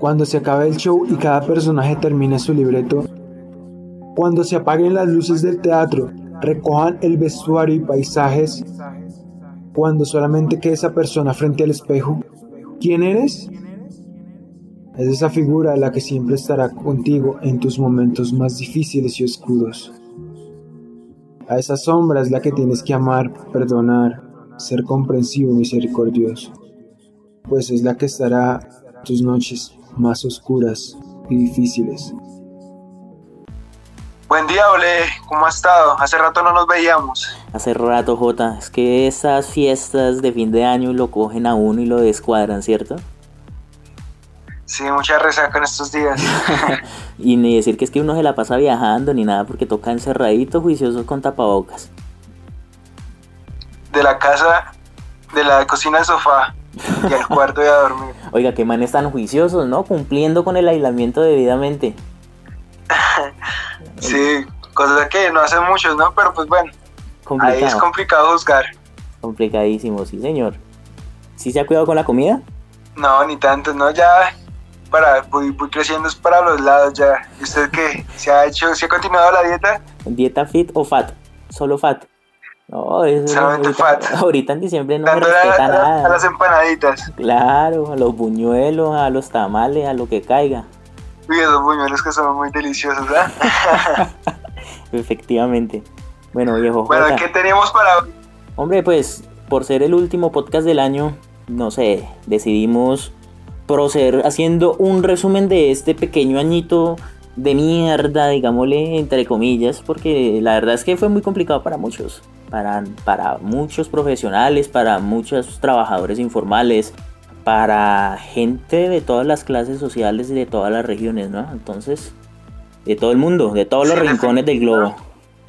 Cuando se acabe el show y cada personaje termine su libreto, cuando se apaguen las luces del teatro, recojan el vestuario y paisajes, cuando solamente quede esa persona frente al espejo, ¿quién eres? Es esa figura la que siempre estará contigo en tus momentos más difíciles y oscuros. A esa sombra es la que tienes que amar, perdonar, ser comprensivo y misericordioso, pues es la que estará tus noches más oscuras y difíciles. Buen día, Ole, ¿cómo ha estado? Hace rato no nos veíamos. Hace rato, Jota. Es que esas fiestas de fin de año lo cogen a uno y lo descuadran, ¿cierto? Sí, mucha resaca en estos días. y ni decir que es que uno se la pasa viajando ni nada porque toca encerradito, juicioso con tapabocas. De la casa, de la cocina al sofá y al cuarto de a dormir. Oiga, qué manes tan juiciosos, ¿no? Cumpliendo con el aislamiento debidamente. sí, cosas que no hacen muchos, ¿no? Pero pues bueno, ahí es complicado juzgar. Complicadísimo, sí, señor. ¿Sí se ha cuidado con la comida? No, ni tanto, no, ya para voy, creciendo es para los lados ya. ¿Y usted qué? ¿Se ha hecho, se ha continuado la dieta? ¿Dieta fit o fat? Solo fat. No, eso Solamente ahorita. Ahorita en diciembre no me respeta nada. A las empanaditas. Claro, a los buñuelos, a los tamales, a lo que caiga. Uy, esos buñuelos que son muy deliciosos, ¿verdad? Efectivamente. Bueno, viejo. Bueno, ¿qué teníamos para hoy? Hombre, pues por ser el último podcast del año, no sé, decidimos proceder haciendo un resumen de este pequeño añito de mierda, digámosle, entre comillas, porque la verdad es que fue muy complicado para muchos, para, para muchos profesionales, para muchos trabajadores informales, para gente de todas las clases sociales y de todas las regiones, ¿no? Entonces, de todo el mundo, de todos los rincones del globo.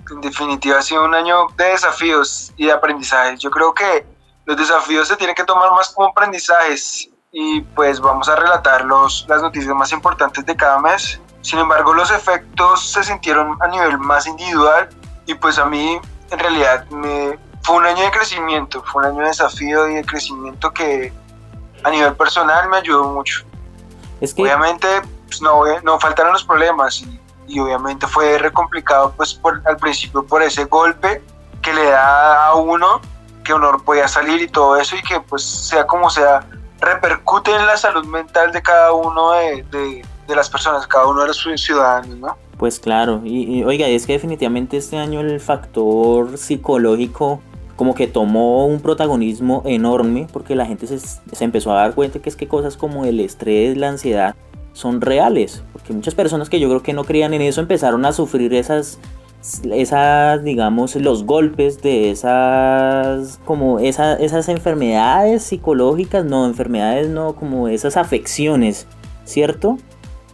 En definitiva, ha sido un año de desafíos y de aprendizajes. Yo creo que los desafíos se tienen que tomar más como aprendizajes y pues vamos a relatar los, las noticias más importantes de cada mes. Sin embargo, los efectos se sintieron a nivel más individual y pues a mí en realidad me, fue un año de crecimiento, fue un año de desafío y de crecimiento que a nivel personal me ayudó mucho. Es que... Obviamente pues, no, no faltaron los problemas y, y obviamente fue re complicado pues por, al principio por ese golpe que le da a uno que uno podía salir y todo eso y que pues sea como sea repercute en la salud mental de cada uno de, de, las personas, cada uno de los ciudadanos, ¿no? Pues claro, y, oiga, es que definitivamente este año el factor psicológico como que tomó un protagonismo enorme porque la gente se, se, empezó a dar cuenta que es que cosas como el estrés, la ansiedad son reales, porque muchas personas que yo creo que no creían en eso empezaron a sufrir esas esas, digamos, los golpes de esas, como esas enfermedades psicológicas, no, enfermedades no, como esas afecciones, ¿cierto?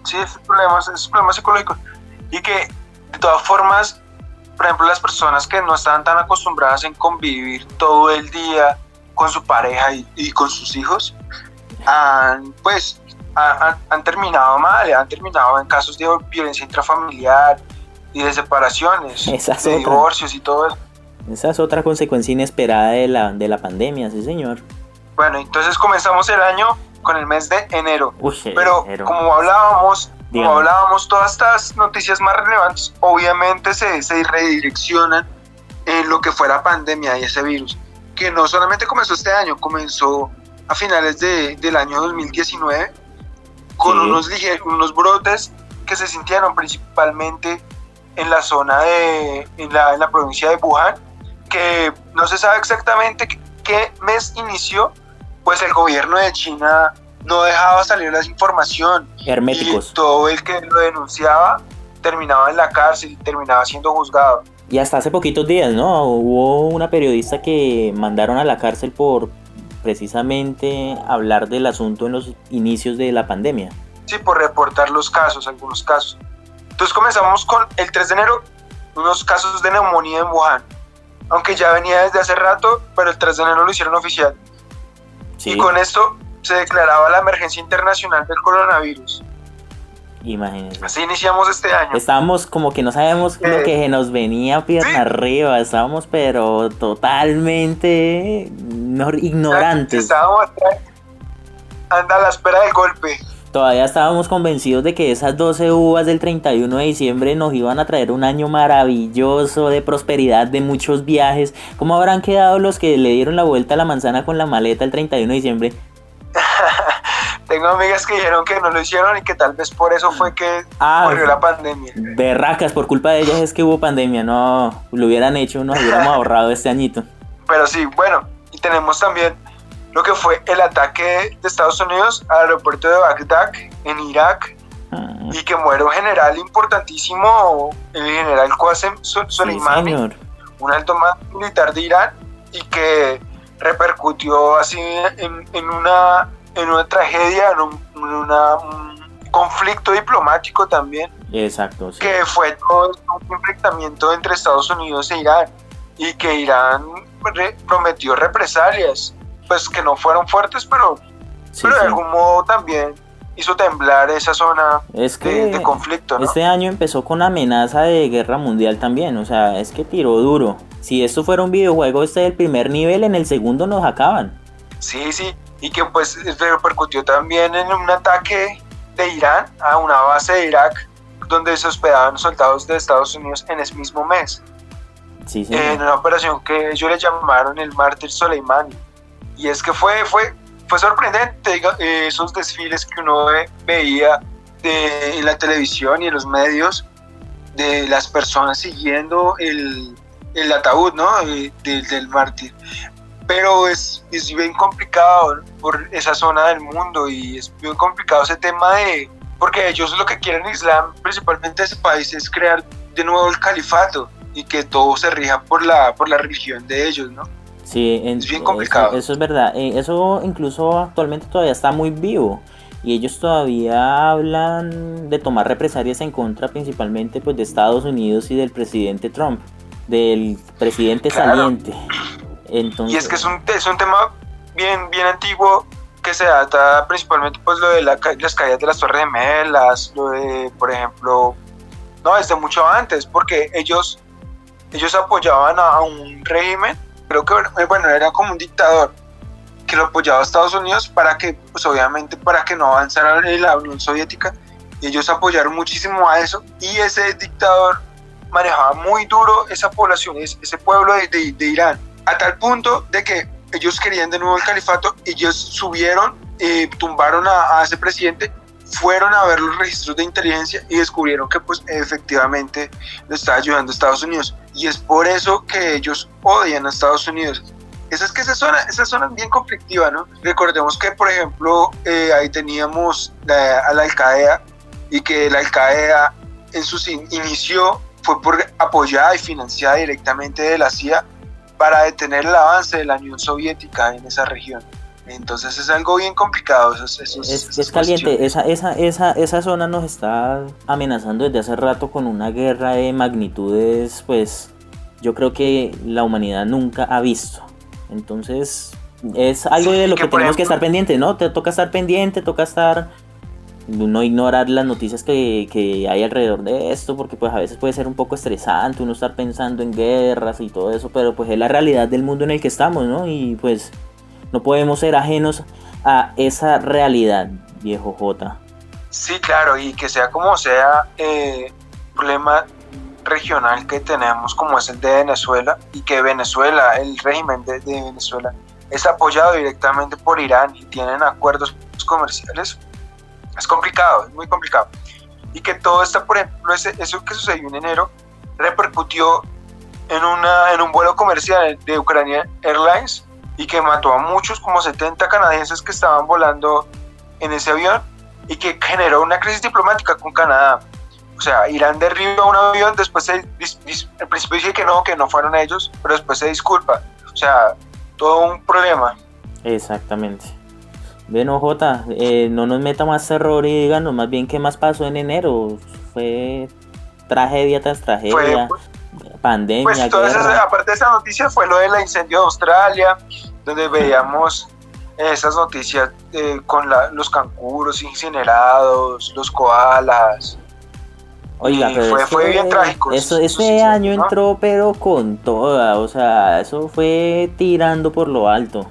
Sí, esos problemas, esos problemas psicológicos. Y que, de todas formas, por ejemplo, las personas que no estaban tan acostumbradas en convivir todo el día con su pareja y, con sus hijos, han, pues, han, han terminado mal, han terminado en casos de violencia intrafamiliar, y de separaciones, de divorcios y todo eso. Esa es otra consecuencia inesperada de la, de la pandemia, sí señor. Bueno, entonces comenzamos el año con el mes de enero. Pero como hablábamos, como hablábamos, todas estas noticias más relevantes obviamente se, se redireccionan en lo que fue la pandemia y ese virus, que no solamente comenzó este año, comenzó a finales de, del año 2019 con unos, unos brotes que se sintieron principalmente en la zona de, en la, en la provincia de Wuhan, que no se sabe exactamente qué mes inició, pues el gobierno de China no dejaba salir la información. Herméticos. Y todo el que lo denunciaba terminaba en la cárcel y terminaba siendo juzgado. Y hasta hace poquitos días, ¿no? Hubo una periodista que mandaron a la cárcel por precisamente hablar del asunto en los inicios de la pandemia. Sí, por reportar los casos, algunos casos. Entonces comenzamos con el 3 de enero, unos casos de neumonía en Wuhan. Aunque ya venía desde hace rato, pero el 3 de enero lo hicieron oficial. Y con esto se declaraba la emergencia internacional del coronavirus. Imagínense. Así iniciamos este año. Estábamos como que no sabemos lo que eh, nos venía pierna arriba. Estábamos pero totalmente ignorantes. Estábamos anda a la espera del golpe. todavía estábamos convencidos de que esas 12 uvas del 31 de diciembre nos iban a traer un año maravilloso de prosperidad, de muchos viajes. ¿Cómo habrán quedado los que le dieron la vuelta a la manzana con la maleta el 31 de diciembre? Tengo amigas que dijeron que no lo hicieron y que tal vez por eso fue que ah, la pandemia. Berracas, por culpa de ellas es que hubo pandemia, no lo hubieran hecho, nos hubiéramos ahorrado este añito. Pero sí, bueno, y tenemos también lo que fue el ataque de Estados Unidos al aeropuerto de Bagdad en Irak ah. y que muere un general importantísimo, el general Qasem Soleimani, un alto militar de Irán y que repercutió así en, una, en una tragedia, en un, conflicto diplomático también. Exacto. Que fue todo un enfrentamiento entre Estados Unidos e Irán y que Irán prometió represalias pues que no fueron fuertes, pero, pero de algún modo también hizo temblar esa zona de, conflicto. Este año empezó con amenaza de guerra mundial también, o sea, es que tiró duro. Si esto fuera un videojuego este del primer nivel, en el segundo nos acaban. Sí, sí, y que pues repercutió también en un ataque de Irán a una base de Irak donde se hospedaban soldados de Estados Unidos en ese mismo mes. Sí, sí. En una operación que ellos le llamaron el Mártir Soleimani. Y es que fue, fue, fue sorprendente esos desfiles que uno veía de, en la televisión y en los medios de las personas siguiendo el, el ataúd ¿no? del mártir. Pero es, es bien complicado por esa zona del mundo y es bien complicado ese tema de... Porque ellos lo que quieren en Islam, principalmente ese país, es crear de nuevo el califato y que todo se rija por la, por la religión de ellos, ¿no? Sí, es bien complicado. Eso, es verdad. Eh, eso incluso actualmente todavía está muy vivo. Y ellos todavía hablan de tomar represalias en contra principalmente pues, de Estados Unidos y del presidente Trump. Del presidente saliente. Entonces... Y es que es un, es un tema bien, bien antiguo que se data principalmente pues lo de las caídas de las Torres Gemelas, lo de, por ejemplo, no, desde mucho antes, porque ellos, ellos apoyaban a un régimen creo que eh, bueno, era como un dictador que lo apoyaba a Estados Unidos para que, pues obviamente para que no avanzara la Unión Soviética, y ellos apoyaron muchísimo a eso, y ese dictador manejaba muy duro esa población, ese pueblo de, de, Irán, a tal punto de que ellos querían de nuevo el califato, ellos subieron, eh, tumbaron a, a ese presidente fueron a ver los registros de inteligencia y descubrieron que pues efectivamente le estaba ayudando a Estados Unidos. Y es por eso que ellos odian a Estados Unidos. Esa es que esa zona, esa zona es bien conflictiva, ¿no? Recordemos que, por ejemplo, eh, ahí teníamos a la Al-Qaeda y que la Al-Qaeda en su inicio fue por, apoyada y financiada directamente de la CIA para detener el avance de la Unión Soviética en esa región. Entonces es algo bien complicado. es, caliente, esa, esa, esa, esa zona nos está amenazando desde hace rato con una guerra de magnitudes, pues yo creo que la humanidad nunca ha visto. Entonces es algo de lo que, tenemos que estar pendiente, ¿no? Te toca estar pendiente, toca estar no ignorar las noticias que, que, hay alrededor de esto, porque pues a veces puede ser un poco estresante uno estar pensando en guerras y todo eso, pero pues es la realidad del mundo en el que estamos, ¿no? Y pues no podemos ser ajenos a esa realidad, viejo J. Sí, claro, y que sea como sea, eh, problema regional que tenemos como es el de Venezuela y que Venezuela, el régimen de, Venezuela, es apoyado directamente por Irán y tienen acuerdos comerciales, es complicado, es muy complicado. Y que todo esto, por ejemplo, eso que sucedió en enero, repercutió en, una, en un vuelo comercial de Ucrania Airlines y que mató a muchos, como 70 canadienses que estaban volando en ese avión y que generó una crisis diplomática con Canadá. O sea, Irán derribó un avión, después se, al principio dice que no, que no fueron ellos, pero después se disculpa. O sea, todo un problema. Exactamente. Bueno, J, eh, no nos meta más terror y díganos más bien qué más pasó en enero. Fue tragedia tras tragedia pandemia. Pues aparte de esa noticia fue lo del incendio de Australia, donde veíamos esas noticias eh, con los canguros incinerados, los koalas. Oiga, pero fue, bien trágico. Eso, ese año entró pero con toda, o sea, eso fue tirando por lo alto.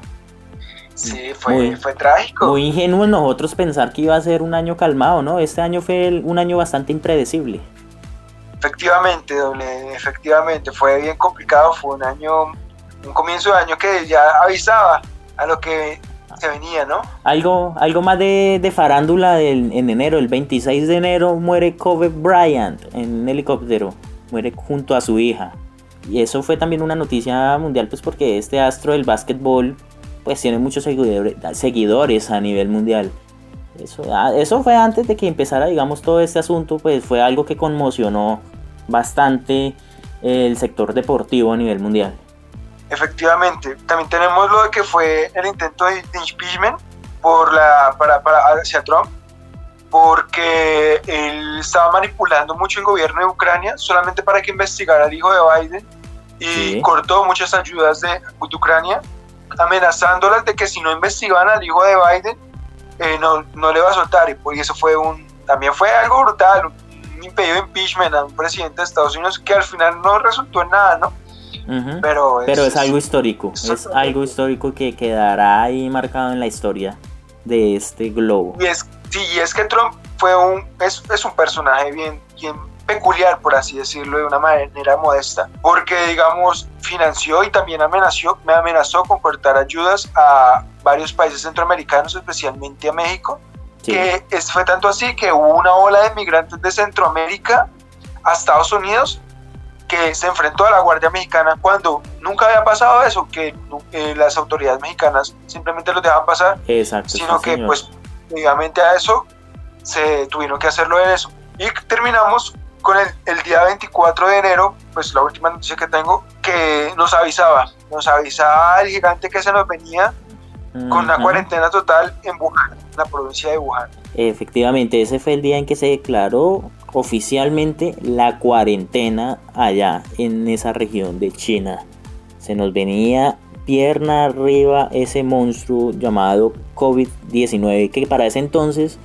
Sí, fue, fue trágico. Muy ingenuo nosotros pensar que iba a ser un año calmado, ¿no? Este año fue un año bastante impredecible. Efectivamente, doble, efectivamente, fue bien complicado, fue un año, un comienzo de año que ya avisaba a lo que se venía, ¿no? Algo, algo más de, farándula en enero, el 26 de enero muere Kobe Bryant en un helicóptero, muere junto a su hija. Y eso fue también una noticia mundial, pues porque este astro del básquetbol pues tiene muchos seguidores, a nivel mundial. Eso, ah, eso fue antes de que empezara, digamos, todo este asunto, pues fue algo que conmocionó bastante el sector deportivo a nivel mundial. Efectivamente, también tenemos lo de que fue el intento de, impeachment por la, para, para, hacia Trump, porque él estaba manipulando mucho el gobierno de Ucrania solamente para que investigara al hijo de Biden y cortó muchas ayudas de, de Ucrania amenazándolas de que si no investigaban al hijo de Biden, eh, no, no, le va a soltar. Y pues eso fue un, también fue algo brutal, un impedido de impeachment a un presidente de Estados Unidos que al final no resultó en nada, ¿no? Pero, es, Pero es algo histórico, es, algo histórico que quedará ahí marcado en la historia de este globo. Y es, sí, y es que Trump fue un, es, es un personaje bien, bien peculiar, por así decirlo, de una manera modesta, porque, digamos, financió y también amenazó, me amenazó con cortar ayudas a varios países centroamericanos, especialmente a México, que es, fue tanto así que hubo una ola de migrantes de Centroamérica a Estados Unidos que se enfrentó a la Guardia Mexicana cuando nunca había pasado eso, que eh, las autoridades mexicanas simplemente los dejaban pasar, sino que pues obviamente a eso se tuvieron que hacerlo de eso. Y terminamos con el, el, día 24 de enero, pues la última noticia que tengo, que nos avisaba, nos avisaba el gigante que se nos venía con la cuarentena total en Wuhan, la provincia de Wuhan. Efectivamente, ese fue el día en que se declaró oficialmente la cuarentena allá en esa región de China. Se nos venía pierna arriba ese monstruo llamado COVID-19 que para ese entonces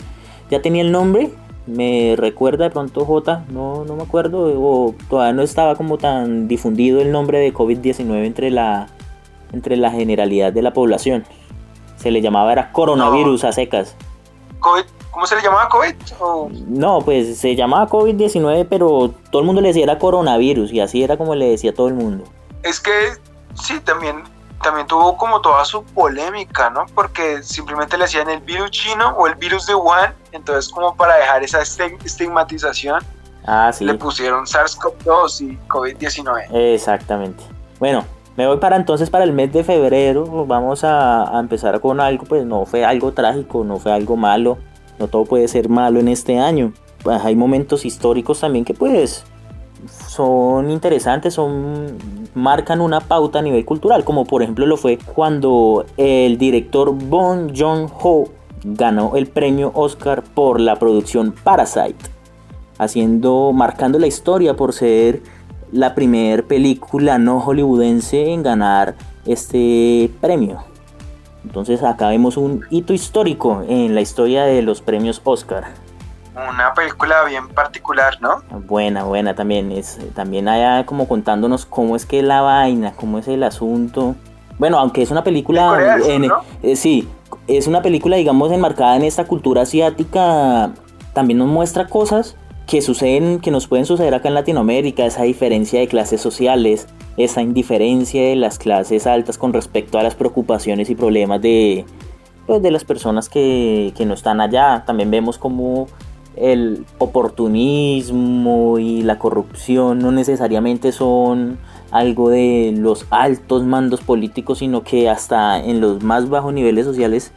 ya tenía el nombre, me recuerda de pronto J, no, no me acuerdo, o todavía no estaba como tan difundido el nombre de COVID-19 entre la, entre la generalidad de la población. Se le llamaba era coronavirus a secas. ¿Cómo se le llamaba COVID? No, pues se llamaba COVID-19, pero todo el mundo le decía era coronavirus y así era como le decía todo el mundo. Es que sí, también también tuvo como toda su polémica, ¿no? Porque simplemente le decían el virus chino o el virus de Wuhan, entonces como para dejar esa estigmatización, ah, sí. le pusieron SARS-CoV-2 y COVID-19. Exactamente. Bueno, me voy para entonces para el mes de febrero, vamos a, a empezar con algo, pues no fue algo trágico, no fue algo malo, no todo puede ser malo en este año. Pues hay momentos históricos también que pues son interesantes, son marcan una pauta a nivel cultural, como por ejemplo lo fue cuando el director Bong Joon-ho ganó el premio Oscar por la producción Parasite, haciendo marcando la historia por ser la primera película no hollywoodense en ganar este premio. Entonces acá vemos un hito histórico en la historia de los premios Oscar una película bien particular, ¿no? Buena, buena también. Es, también allá como contándonos cómo es que la vaina, cómo es el asunto. Bueno, aunque es una película... Eh, sí, es una película, digamos, enmarcada en esta cultura asiática. También nos muestra cosas que suceden, que nos pueden suceder acá en Latinoamérica, esa diferencia de clases sociales, esa indiferencia de las clases altas con respecto a las preocupaciones y problemas de, pues, de las personas que, que no están allá. También vemos como el oportunismo y la corrupción no necesariamente son algo de los altos mandos políticos, sino que hasta en los más bajos niveles sociales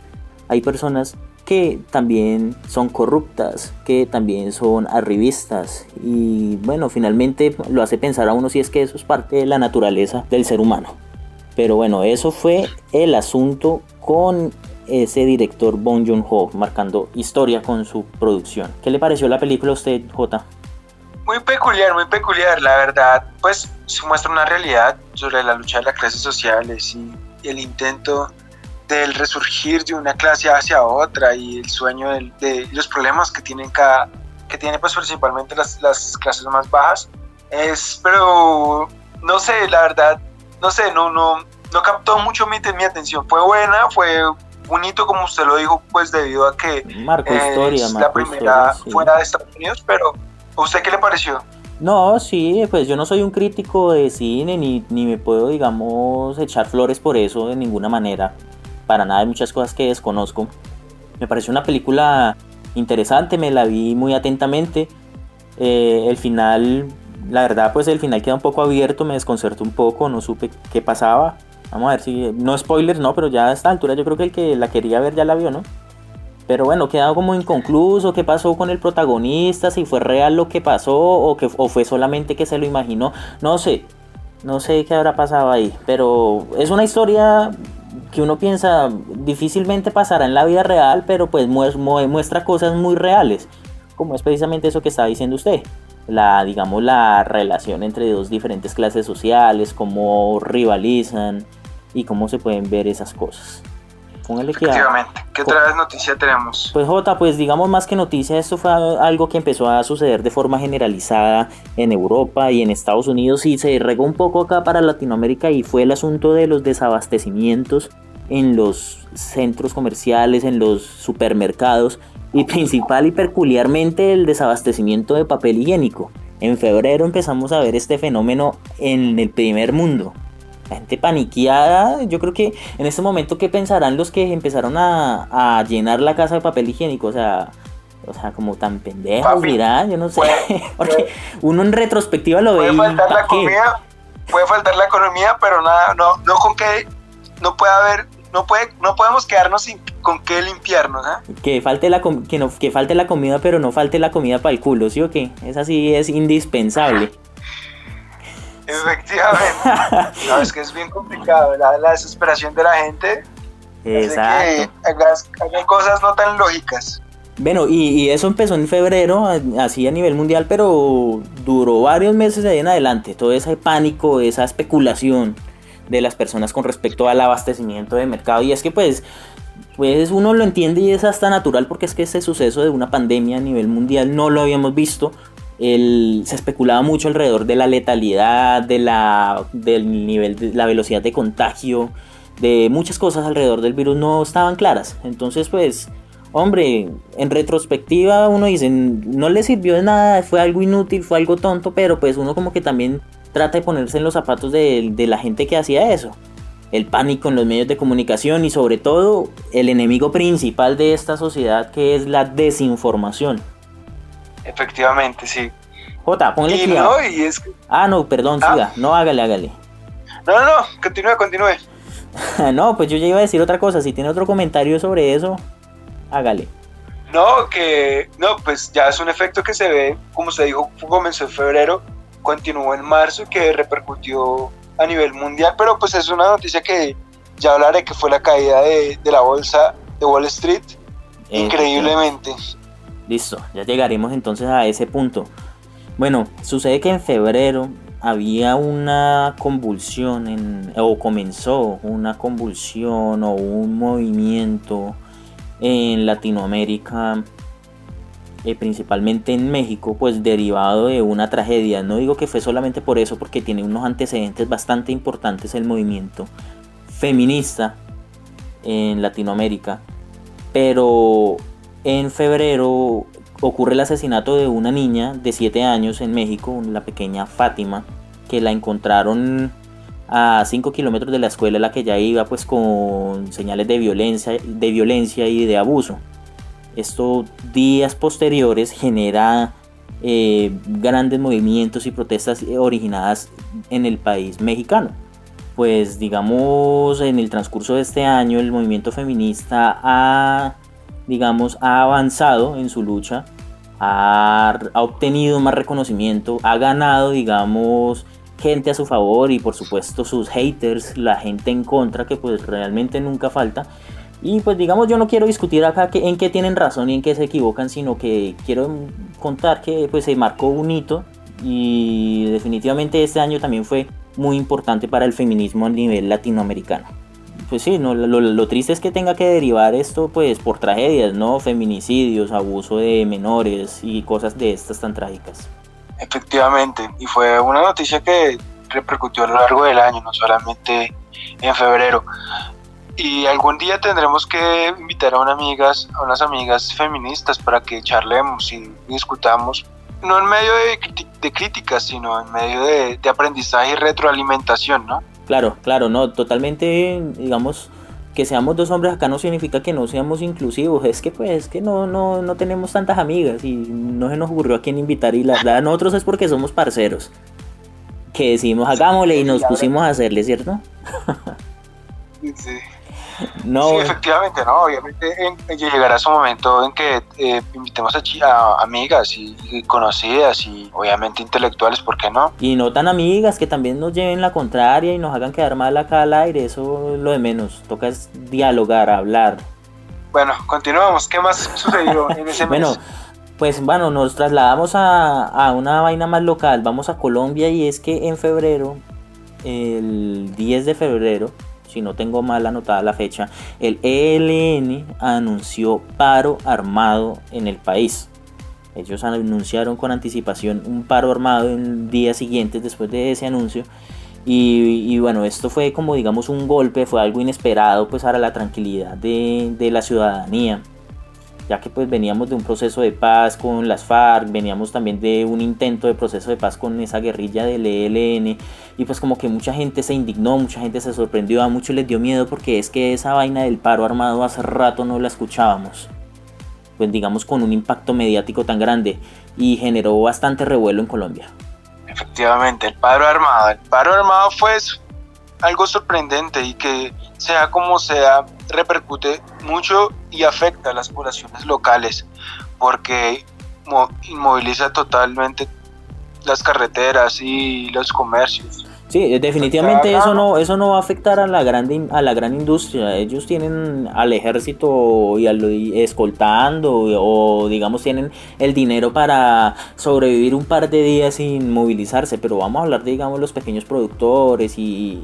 hay personas que también son corruptas, que también son arribistas y bueno, finalmente lo hace pensar a uno si es que eso es parte de la naturaleza del ser humano. Pero bueno, eso fue el asunto con ese director Bong Joon-ho, marcando historia con su producción. ¿Qué le pareció la película a usted, J? Muy peculiar, muy peculiar, la verdad. Pues se muestra una realidad sobre la lucha de las clases sociales y el intento del resurgir de una clase hacia otra y el sueño de, los problemas que tienen cada que tiene pues principalmente las, las clases más bajas es pero no sé la verdad no sé no no no captó mucho mi, mi atención. Fue buena, fue bonito como usted lo dijo, pues debido a que marco historia, la primera fuera de Estados Unidos, pero ¿a usted qué le pareció? No, sí, pues yo no soy un crítico de cine ni, ni me puedo, digamos, echar flores por eso de ninguna manera. Para nada, hay muchas cosas que desconozco. Me pareció una película interesante, me la vi muy atentamente. Eh, el final, la verdad, pues el final queda un poco abierto, me desconcertó un poco, no supe qué pasaba. Vamos a ver si, no spoilers, no, pero ya a esta altura yo creo que el que la quería ver ya la vio, ¿no? Pero bueno, queda como inconcluso qué pasó con el protagonista, si fue real lo que pasó o, que, o fue solamente que se lo imaginó. No sé, no sé qué habrá pasado ahí, pero es una historia que uno piensa difícilmente pasará en la vida real, pero pues muestra cosas muy reales, como es precisamente eso que estaba diciendo usted. La, digamos, la relación entre dos diferentes clases sociales, cómo rivalizan y cómo se pueden ver esas cosas. Efectivamente. ¿Qué otra noticia tenemos? Pues Jota, pues digamos más que noticia, esto fue algo que empezó a suceder de forma generalizada en Europa y en Estados Unidos y se regó un poco acá para Latinoamérica y fue el asunto de los desabastecimientos en los centros comerciales, en los supermercados y principal y peculiarmente el desabastecimiento de papel higiénico. En febrero empezamos a ver este fenómeno en el primer mundo la gente paniqueada. Yo creo que en este momento, ¿qué pensarán los que empezaron a, llenar la casa de papel higiénico? O sea, o sea, como tan pendejos, dirán, yo no sé. Porque uno en retrospectiva lo ve. Puede faltar la comida, puede faltar la economía, pero nada, no, no con que no puede haber, no puede, no podemos quedarnos sin con qué limpiarnos, ¿eh? Que falte la que no, que falte la comida, pero no falte la comida para el culo, ¿sí o qué? Es así, es indispensable. Efectivamente. no, es que es bien complicado. La, desesperación de la gente. Exacto. Que hagan, cosas no tan lógicas. Bueno, y, eso empezó en febrero, así a nivel mundial, pero duró varios meses de ahí en adelante. Todo ese pánico, esa especulación de las personas con respecto al abastecimiento de mercado. Y es que pues, pues uno lo entiende y es hasta natural porque es que ese suceso de una pandemia a nivel mundial no lo habíamos visto se especulaba mucho alrededor de la letalidad, de la, del nivel de la velocidad de contagio, de muchas cosas alrededor del virus no estaban claras. Entonces, pues, hombre, en retrospectiva uno dice, no le sirvió de nada, fue algo inútil, fue algo tonto, pero pues uno como que también trata de ponerse en los zapatos de la gente que hacía eso. El pánico en los medios de comunicación y sobre todo el enemigo principal de esta sociedad que es la desinformación Efectivamente, sí. J, ponle y no, y es Ah, no, perdón, ah. siga. No, hágale, hágale. No, no, no, continúe, continúe. no, pues yo ya iba a decir otra cosa. Si tiene otro comentario sobre eso, hágale. No, que no, pues ya es un efecto que se ve, como se dijo, comenzó en febrero, continuó en marzo y que repercutió a nivel mundial, pero pues es una noticia que ya hablaré que fue la caída de, de la bolsa de Wall Street, increíblemente. Listo, ya llegaremos entonces a ese punto. Bueno, sucede que en febrero había una convulsión, o comenzó una convulsión o un movimiento en Latinoamérica, eh, principalmente en México, pues derivado de una tragedia. No digo que fue solamente por eso, porque tiene unos antecedentes bastante importantes el movimiento feminista en Latinoamérica. Pero en febrero ocurre el asesinato de una niña de 7 años en México, la pequeña Fátima, que la encontraron a 5 kilómetros de la escuela en la que ya iba pues con señales de violencia, de violencia y de abuso. Esto días posteriores genera eh, grandes movimientos y protestas originadas en el país mexicano. Pues digamos en el transcurso de este año el movimiento feminista ha digamos, ha avanzado en su lucha, ha, obtenido más reconocimiento, ha ganado, digamos, gente a su favor y por supuesto sus haters, la gente en contra, que pues realmente nunca falta. Y pues digamos, yo no quiero discutir acá que, en qué tienen razón y en qué se equivocan, sino que quiero contar que pues se marcó un hito y definitivamente este año también fue muy importante para el feminismo a nivel latinoamericano pues sí, no, lo, triste es que tenga que derivar esto pues por tragedias, ¿no? Feminicidios, abuso de menores y cosas de estas tan trágicas. Efectivamente, y fue una noticia que repercutió a lo largo del año, no solamente en febrero. Y algún día tendremos que invitar a, unas amigas, a unas amigas feministas para que charlemos y discutamos, no en medio de, de críticas, sino en medio de, de aprendizaje y retroalimentación, ¿no? Claro, claro, no, totalmente, digamos, que seamos dos hombres acá no significa que no seamos inclusivos, es que pues que no, no, no tenemos tantas amigas y no se nos ocurrió a quién invitar y la verdad nosotros es porque somos parceros, que decimos hagámosle y nos pusimos a hacerle, ¿cierto? sí. No, sí, efectivamente, ¿no? Obviamente llegará su momento en que eh, invitemos a, amigas y, conocidas y obviamente intelectuales, ¿por qué no? Y no tan amigas que también nos lleven la contraria y nos hagan quedar mal acá al aire, eso es lo de menos. Toca es dialogar, hablar. Bueno, continuamos. ¿Qué más sucedió en ese mes? Bueno, pues bueno, nos trasladamos a, a una vaina más local. Vamos a Colombia y es que en febrero, el 10 de febrero, si no tengo mal anotada la fecha, el ELN anunció paro armado en el país. Ellos anunciaron con anticipación un paro armado en días siguientes después de ese anuncio. Y, bueno, esto fue como digamos un golpe, fue algo inesperado pues para la tranquilidad de, de la ciudadanía ya que pues veníamos de un proceso de paz con las FARC, veníamos también de un intento de proceso de paz con esa guerrilla del ELN y pues como que mucha gente se indignó, mucha gente se sorprendió, a muchos les dio miedo porque es que esa vaina del paro armado hace rato no la escuchábamos, pues digamos con un impacto mediático tan grande y generó bastante revuelo en Colombia. Efectivamente, el paro armado, el paro armado fue algo sorprendente y que sea como sea, repercute mucho y afecta a las poblaciones locales porque inmoviliza totalmente las carreteras y los comercios. Sí, definitivamente eso no, eso no va a afectar a la, gran, a la gran industria. Ellos tienen al ejército y al escoltando o digamos tienen el dinero para sobrevivir un par de días sin movilizarse, pero vamos a hablar de digamos los pequeños productores y,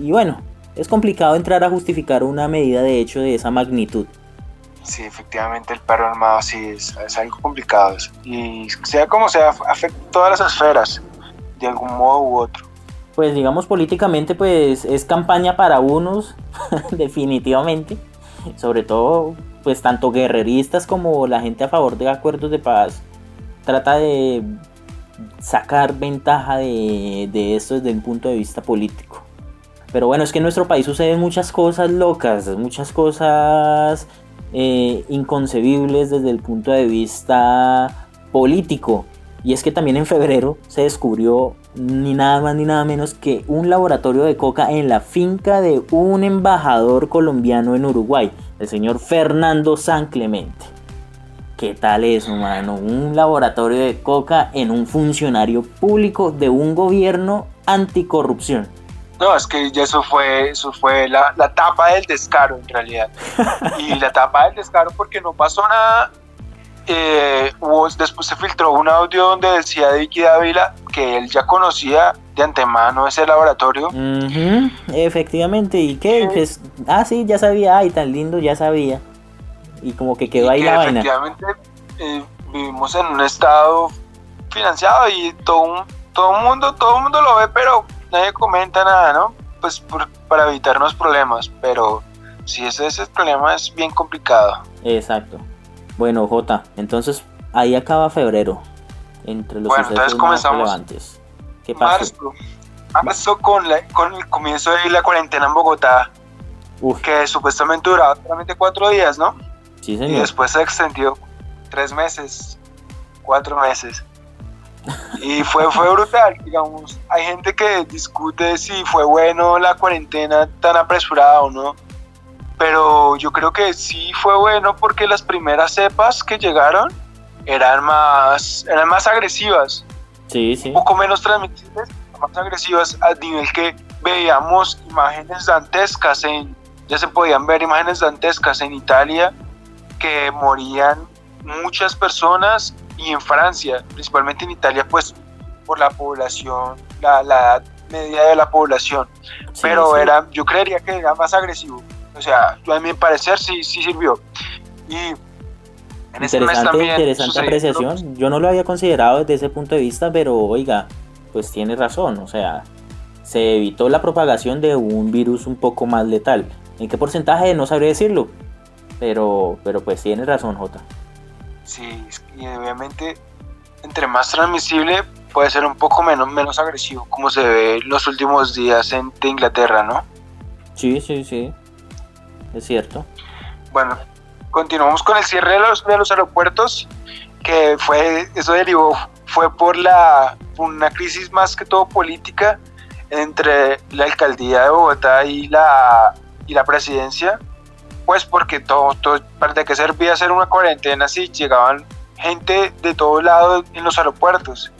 y bueno, es complicado entrar a justificar una medida de hecho de esa magnitud. Sí, efectivamente el paro armado sí es, algo complicado. Y sea como sea, afecta todas las esferas, de algún modo u otro. Pues digamos políticamente pues es campaña para unos, definitivamente. Sobre todo pues tanto guerreristas como la gente a favor de acuerdos de paz trata de sacar ventaja de, de esto desde un punto de vista político. Pero bueno, es que en nuestro país suceden muchas cosas locas, muchas cosas eh, inconcebibles desde el punto de vista político. Y es que también en febrero se descubrió ni nada más ni nada menos que un laboratorio de coca en la finca de un embajador colombiano en Uruguay, el señor Fernando San Clemente. ¿Qué tal eso, mano? Un laboratorio de coca en un funcionario público de un gobierno anticorrupción. No, es que ya eso fue, eso fue la, la tapa del descaro en realidad. y la tapa del descaro porque no pasó nada. Eh, después se filtró un audio donde decía Vicky Dávila que él ya conocía de antemano ese laboratorio. Efectivamente, ¿y qué? Pues, ah, sí, ya sabía, ay, tan lindo, ya sabía. Y como que quedó ahí la vaina. Efectivamente, eh, vivimos en un estado financiado y todo todo el mundo, todo el mundo lo ve, pero nadie comenta nada, ¿no? Pues para evitarnos problemas, pero si ese es el problema es bien complicado. Exacto. Bueno, J, entonces ahí acaba febrero, entre los bueno, entonces comenzamos relevantes. ¿Qué pasó? Marzo, con, con el comienzo de la cuarentena en Bogotá, que supuestamente duraba solamente cuatro días, ¿no? Sí, señor. Y después se extendió tres meses, cuatro meses. Y fue, fue brutal, digamos. Hay gente que discute si fue bueno la cuarentena tan apresurada o no. Pero yo creo que sí fue bueno porque las primeras cepas que llegaron eran más, eran más agresivas. Sí, sí. Un poco menos transmisibles, más agresivas al nivel que veíamos imágenes dantescas en, ya se podían ver imágenes dantescas en Italia que morían muchas personas y en Francia, principalmente en Italia, pues por la población, la, la edad media de la población. Pero era, yo creería que era más agresivo. O sea, a mi parecer sí, sí sirvió. Y en interesante, interesante apreciación. Yo no lo había considerado desde ese punto de vista, pero oiga, pues tiene razón. O sea, se evitó la propagación de un virus un poco más letal. ¿En qué porcentaje? No sabría decirlo. Pero, pero pues tienes razón, J. Sí, y obviamente entre más transmisible puede ser un poco menos, menos agresivo, como se ve en los últimos días en de Inglaterra, ¿no? Sí, sí, sí. Es cierto. Bueno, continuamos con el cierre de los, de los aeropuertos, que fue, eso derivó, fue por la una crisis más que todo política entre la alcaldía de Bogotá y la, y la presidencia, pues porque todo, todo, para que servía hacer una cuarentena si llegaban gente de todos lados en los aeropuertos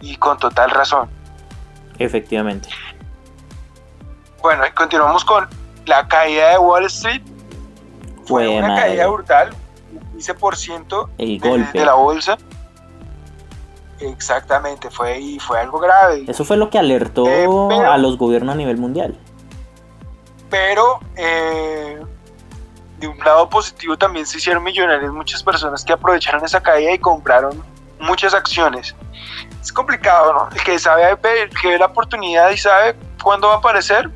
y con total razón. Efectivamente. Bueno, y continuamos con la caída de Wall Street. Fue, una caída brutal, 15% El golpe. De, la bolsa. Exactamente, fue, y fue algo grave. Eso fue lo que alertó eh, pero, a los gobiernos a nivel mundial. Pero eh, de un lado positivo también se hicieron millonarios muchas personas que aprovecharon esa caída y compraron muchas acciones. Es complicado, ¿no? El que sabe el que ve la oportunidad y sabe cuándo va a aparecer,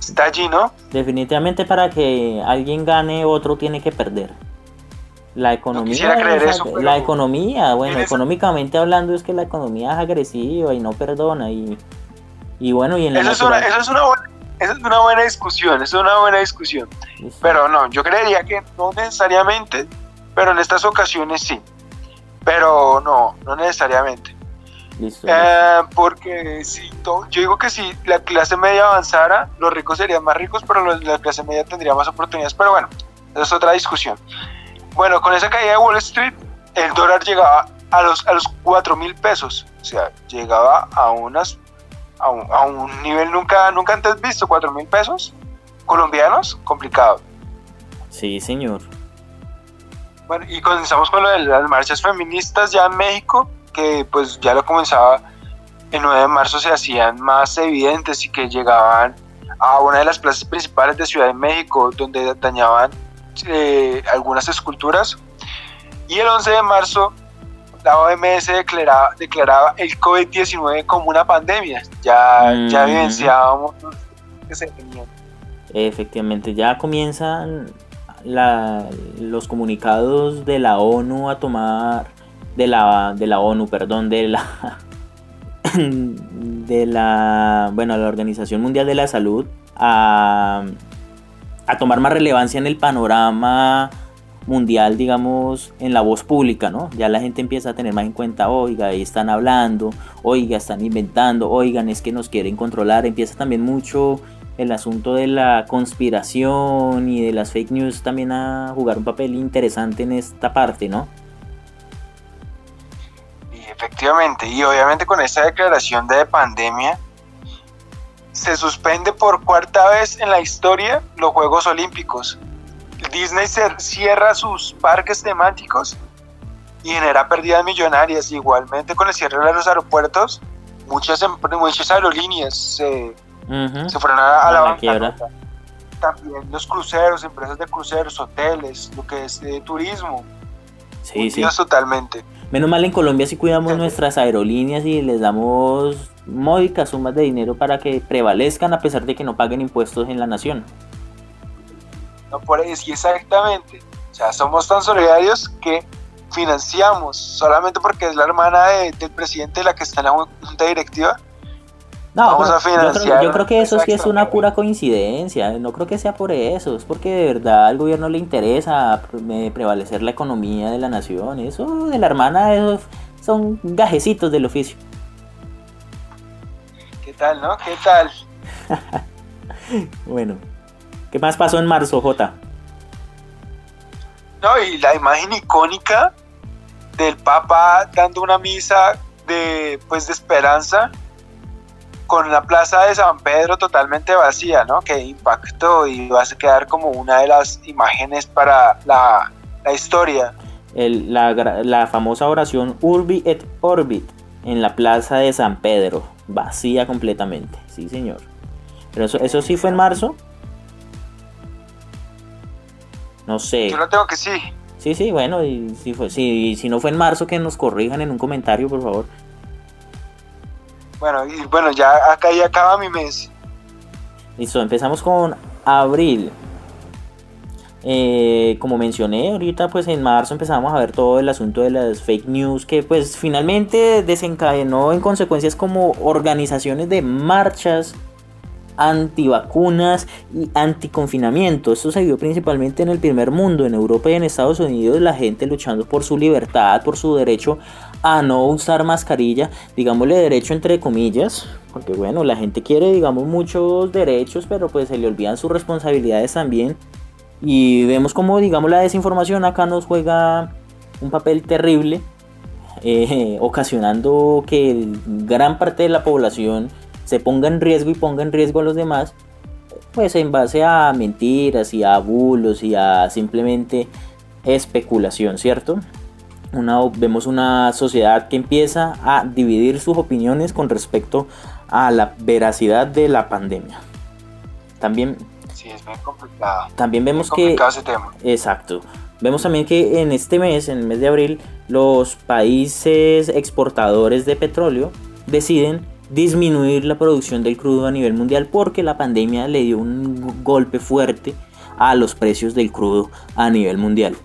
está allí, ¿no? Definitivamente para que alguien gane, otro tiene que perder. La economía, no creer eso, la economía, bueno, económicamente hablando es que la economía es agresiva y no perdona y, y bueno, y en la eso, es una, es una buena esa es una buena discusión, es una buena discusión. Pero no, yo creería que no necesariamente, pero en estas ocasiones sí. Pero no, no necesariamente. Eh, porque si yo digo que si la clase media avanzara, los ricos serían más ricos, pero la clase media tendría más oportunidades. Pero bueno, esa es otra discusión. Bueno, con esa caída de Wall Street, el dólar llegaba a los, a los 4 mil pesos. O sea, llegaba a unas a un, nivel nunca, nunca antes visto, 4 mil pesos colombianos, complicado. Sí, señor. Bueno, y comenzamos con lo de las marchas feministas ya en México, que pues ya lo comenzaba el 9 de marzo, se hacían más evidentes y que llegaban a una de las plazas principales de Ciudad de México, donde dañaban eh, algunas esculturas. Y el 11 de marzo la OMS declaraba, declaraba el COVID-19 como una pandemia. Ya, ya evidenciábamos que se tenían. Efectivamente, ya comienzan la, los comunicados de la ONU a tomar, de la, de la ONU, perdón, de la, de la, bueno, la Organización Mundial de la Salud a, a tomar más relevancia en el panorama mundial, digamos, en la voz pública, ¿no? Ya la gente empieza a tener más en cuenta, oiga, ahí están hablando, oiga, están inventando, oigan, es que nos quieren controlar, empieza también mucho el asunto de la conspiración y de las fake news también a jugar un papel interesante en esta parte, ¿no? Y efectivamente, y obviamente con esta declaración de pandemia, se suspende por cuarta vez en la historia los Juegos Olímpicos. Disney cierra sus parques temáticos y genera pérdidas millonarias. Igualmente con el cierre de los aeropuertos, muchas, muchas aerolíneas se, fueron a, la, banca. También los cruceros, empresas de cruceros, hoteles, lo que es de turismo. Sí, sí. totalmente. Menos mal en Colombia si cuidamos nuestras aerolíneas y les damos módicas sumas de dinero para que prevalezcan a pesar de que no paguen impuestos en la nación. No por eso, exactamente. O sea, somos tan solidarios que financiamos solamente porque es la hermana del presidente la que está en la junta directiva. No, Vamos a financiar. Yo creo, que eso sí es una pura coincidencia. No creo que sea por eso. Es porque de verdad al gobierno le interesa prevalecer la economía de la nación. Eso de la hermana, esos son gajecitos del oficio. ¿Qué tal, no? ¿Qué tal? bueno, ¿Qué más pasó en marzo, J? No, y la imagen icónica del Papa dando una misa de, pues, de esperanza con la plaza de San Pedro totalmente vacía, ¿no? Que impactó y va a quedar como una de las imágenes para la, historia. la, la, famosa oración Urbi et Orbit en la plaza de San Pedro, vacía completamente, sí señor. Pero eso, eso sí fue en marzo. No sé. Yo lo tengo que sí. Sí, sí, bueno, y si, fue, si, si no fue en marzo, que nos corrijan en un comentario, por favor. Bueno, y bueno, ya acá ya acaba mi mes. Listo, empezamos con abril. Eh, como mencioné ahorita, pues en marzo empezamos a ver todo el asunto de las fake news que pues finalmente desencadenó en consecuencias como organizaciones de marchas antivacunas y anticonfinamiento. Esto se vio principalmente en el primer mundo, en Europa y en Estados Unidos, la gente luchando por su libertad, por su derecho a no usar mascarilla, digámosle derecho entre comillas, porque bueno, la gente quiere, digamos, muchos derechos, pero pues se le olvidan sus responsabilidades también y vemos como, digamos, la desinformación acá nos juega un papel terrible, eh, ocasionando que gran parte de la población se ponga en riesgo y ponga en riesgo a los demás, pues en base a mentiras y a bulos y a simplemente especulación, ¿cierto? Una, vemos una sociedad que empieza a dividir sus opiniones con respecto a la veracidad de la pandemia. También Sí, es bien complicado. También vemos que... Ese tema. Exacto. Vemos también que en este mes, en el mes de abril, los países exportadores de petróleo deciden disminuir la producción del crudo a nivel mundial porque la pandemia le dio un golpe fuerte a los precios del crudo a nivel mundial.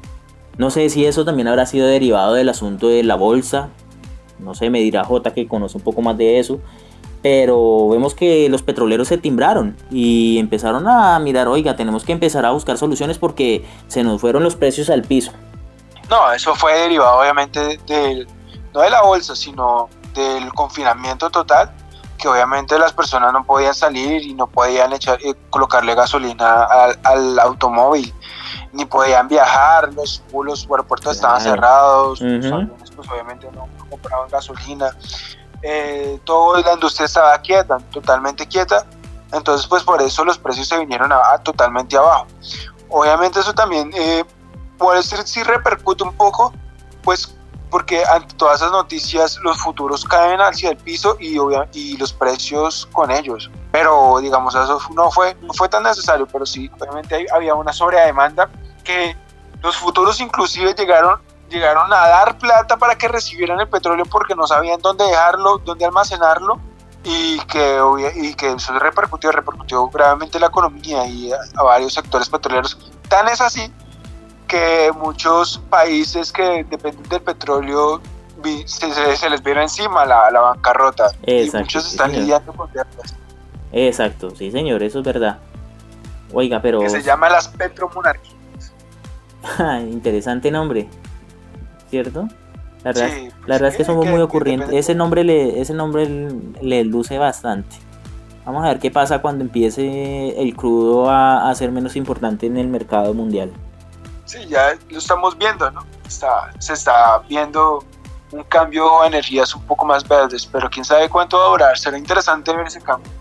No sé si eso también habrá sido derivado del asunto de la bolsa. No sé, me dirá J que conoce un poco más de eso pero vemos que los petroleros se timbraron y empezaron a mirar, oiga, tenemos que empezar a buscar soluciones porque se nos fueron los precios al piso. No, eso fue derivado obviamente del, no de la bolsa, sino del confinamiento total, que obviamente las personas no podían salir y no podían echar, eh, colocarle gasolina al, automóvil, ni podían viajar, los, los aeropuertos estaban cerrados, los aviones pues obviamente no compraban gasolina, eh, toda la industria estaba quieta, totalmente quieta, entonces pues por eso los precios se vinieron a, totalmente abajo. Obviamente eso también eh, puede ser si repercute un poco, pues porque ante todas esas noticias los futuros caen hacia el piso y, y los precios con ellos. Pero digamos, eso no fue, no fue tan necesario, pero sí, obviamente había una sobredemanda que los futuros inclusive llegaron llegaron a dar plata para que recibieran el petróleo porque no sabían dónde dejarlo, dónde almacenarlo y que, y que eso repercutió, repercutió gravemente la economía y a, varios sectores petroleros. Tan es así que muchos países que dependen del petróleo se, les viene encima la, la bancarrota y muchos están lidiando con deudas. Exacto, sí señor, eso es verdad. Oiga, pero... Que se llama las petromonarquías. Interesante nombre. ¿cierto? La verdad, la pues verdad es que somos muy ocurrentes. Ese nombre, le, ese nombre le luce bastante. Vamos a ver qué pasa cuando empiece el crudo a, ser menos importante en el mercado mundial. Sí, ya lo estamos viendo, ¿no? Está, se está viendo un cambio a energías un poco más verdes, pero quién sabe cuánto va a durar. Será interesante ver ese cambio.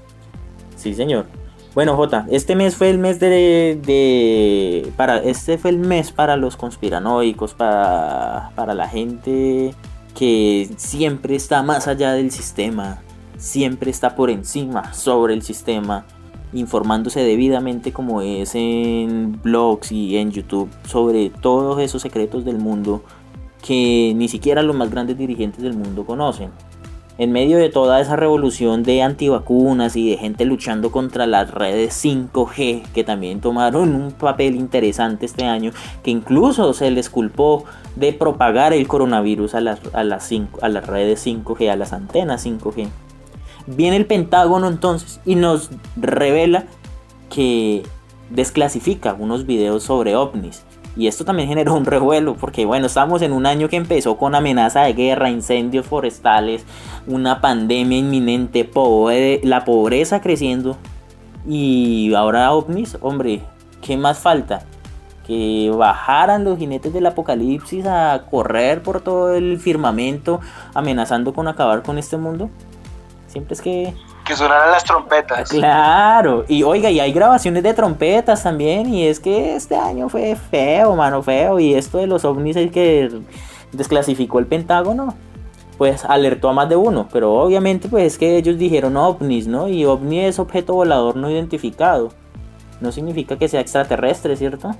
Sí, señor. Bueno, J, este mes fue el mes de, para este fue el mes para los conspiranoicos, para, para la gente que siempre está más allá del sistema, siempre está por encima, sobre el sistema, informándose debidamente como es en blogs y en YouTube sobre todos esos secretos del mundo que ni siquiera los más grandes dirigentes del mundo conocen en medio de toda esa revolución de antivacunas y de gente luchando contra las redes 5G, que también tomaron un papel interesante este año, que incluso se les culpó de propagar el coronavirus a las, a las, a las redes 5G, a las antenas 5G. Viene el Pentágono entonces y nos revela que desclasifica unos videos sobre ovnis y esto también generó un revuelo, porque bueno, estamos en un año que empezó con amenaza de guerra, incendios forestales, una pandemia inminente, la pobreza creciendo. Y ahora ovnis, hombre, ¿qué más falta? Que bajaran los jinetes del apocalipsis a correr por todo el firmamento, amenazando con acabar con este mundo. Siempre es que que sonaran las trompetas. Claro, y oiga, y hay grabaciones de trompetas también, y es que este año fue feo, mano, feo, y esto de los ovnis es que desclasificó el Pentágono, pues alertó a más de uno, pero obviamente pues es que ellos dijeron ovnis, ¿no? Y ovni es objeto volador no identificado, no significa que sea extraterrestre, ¿cierto?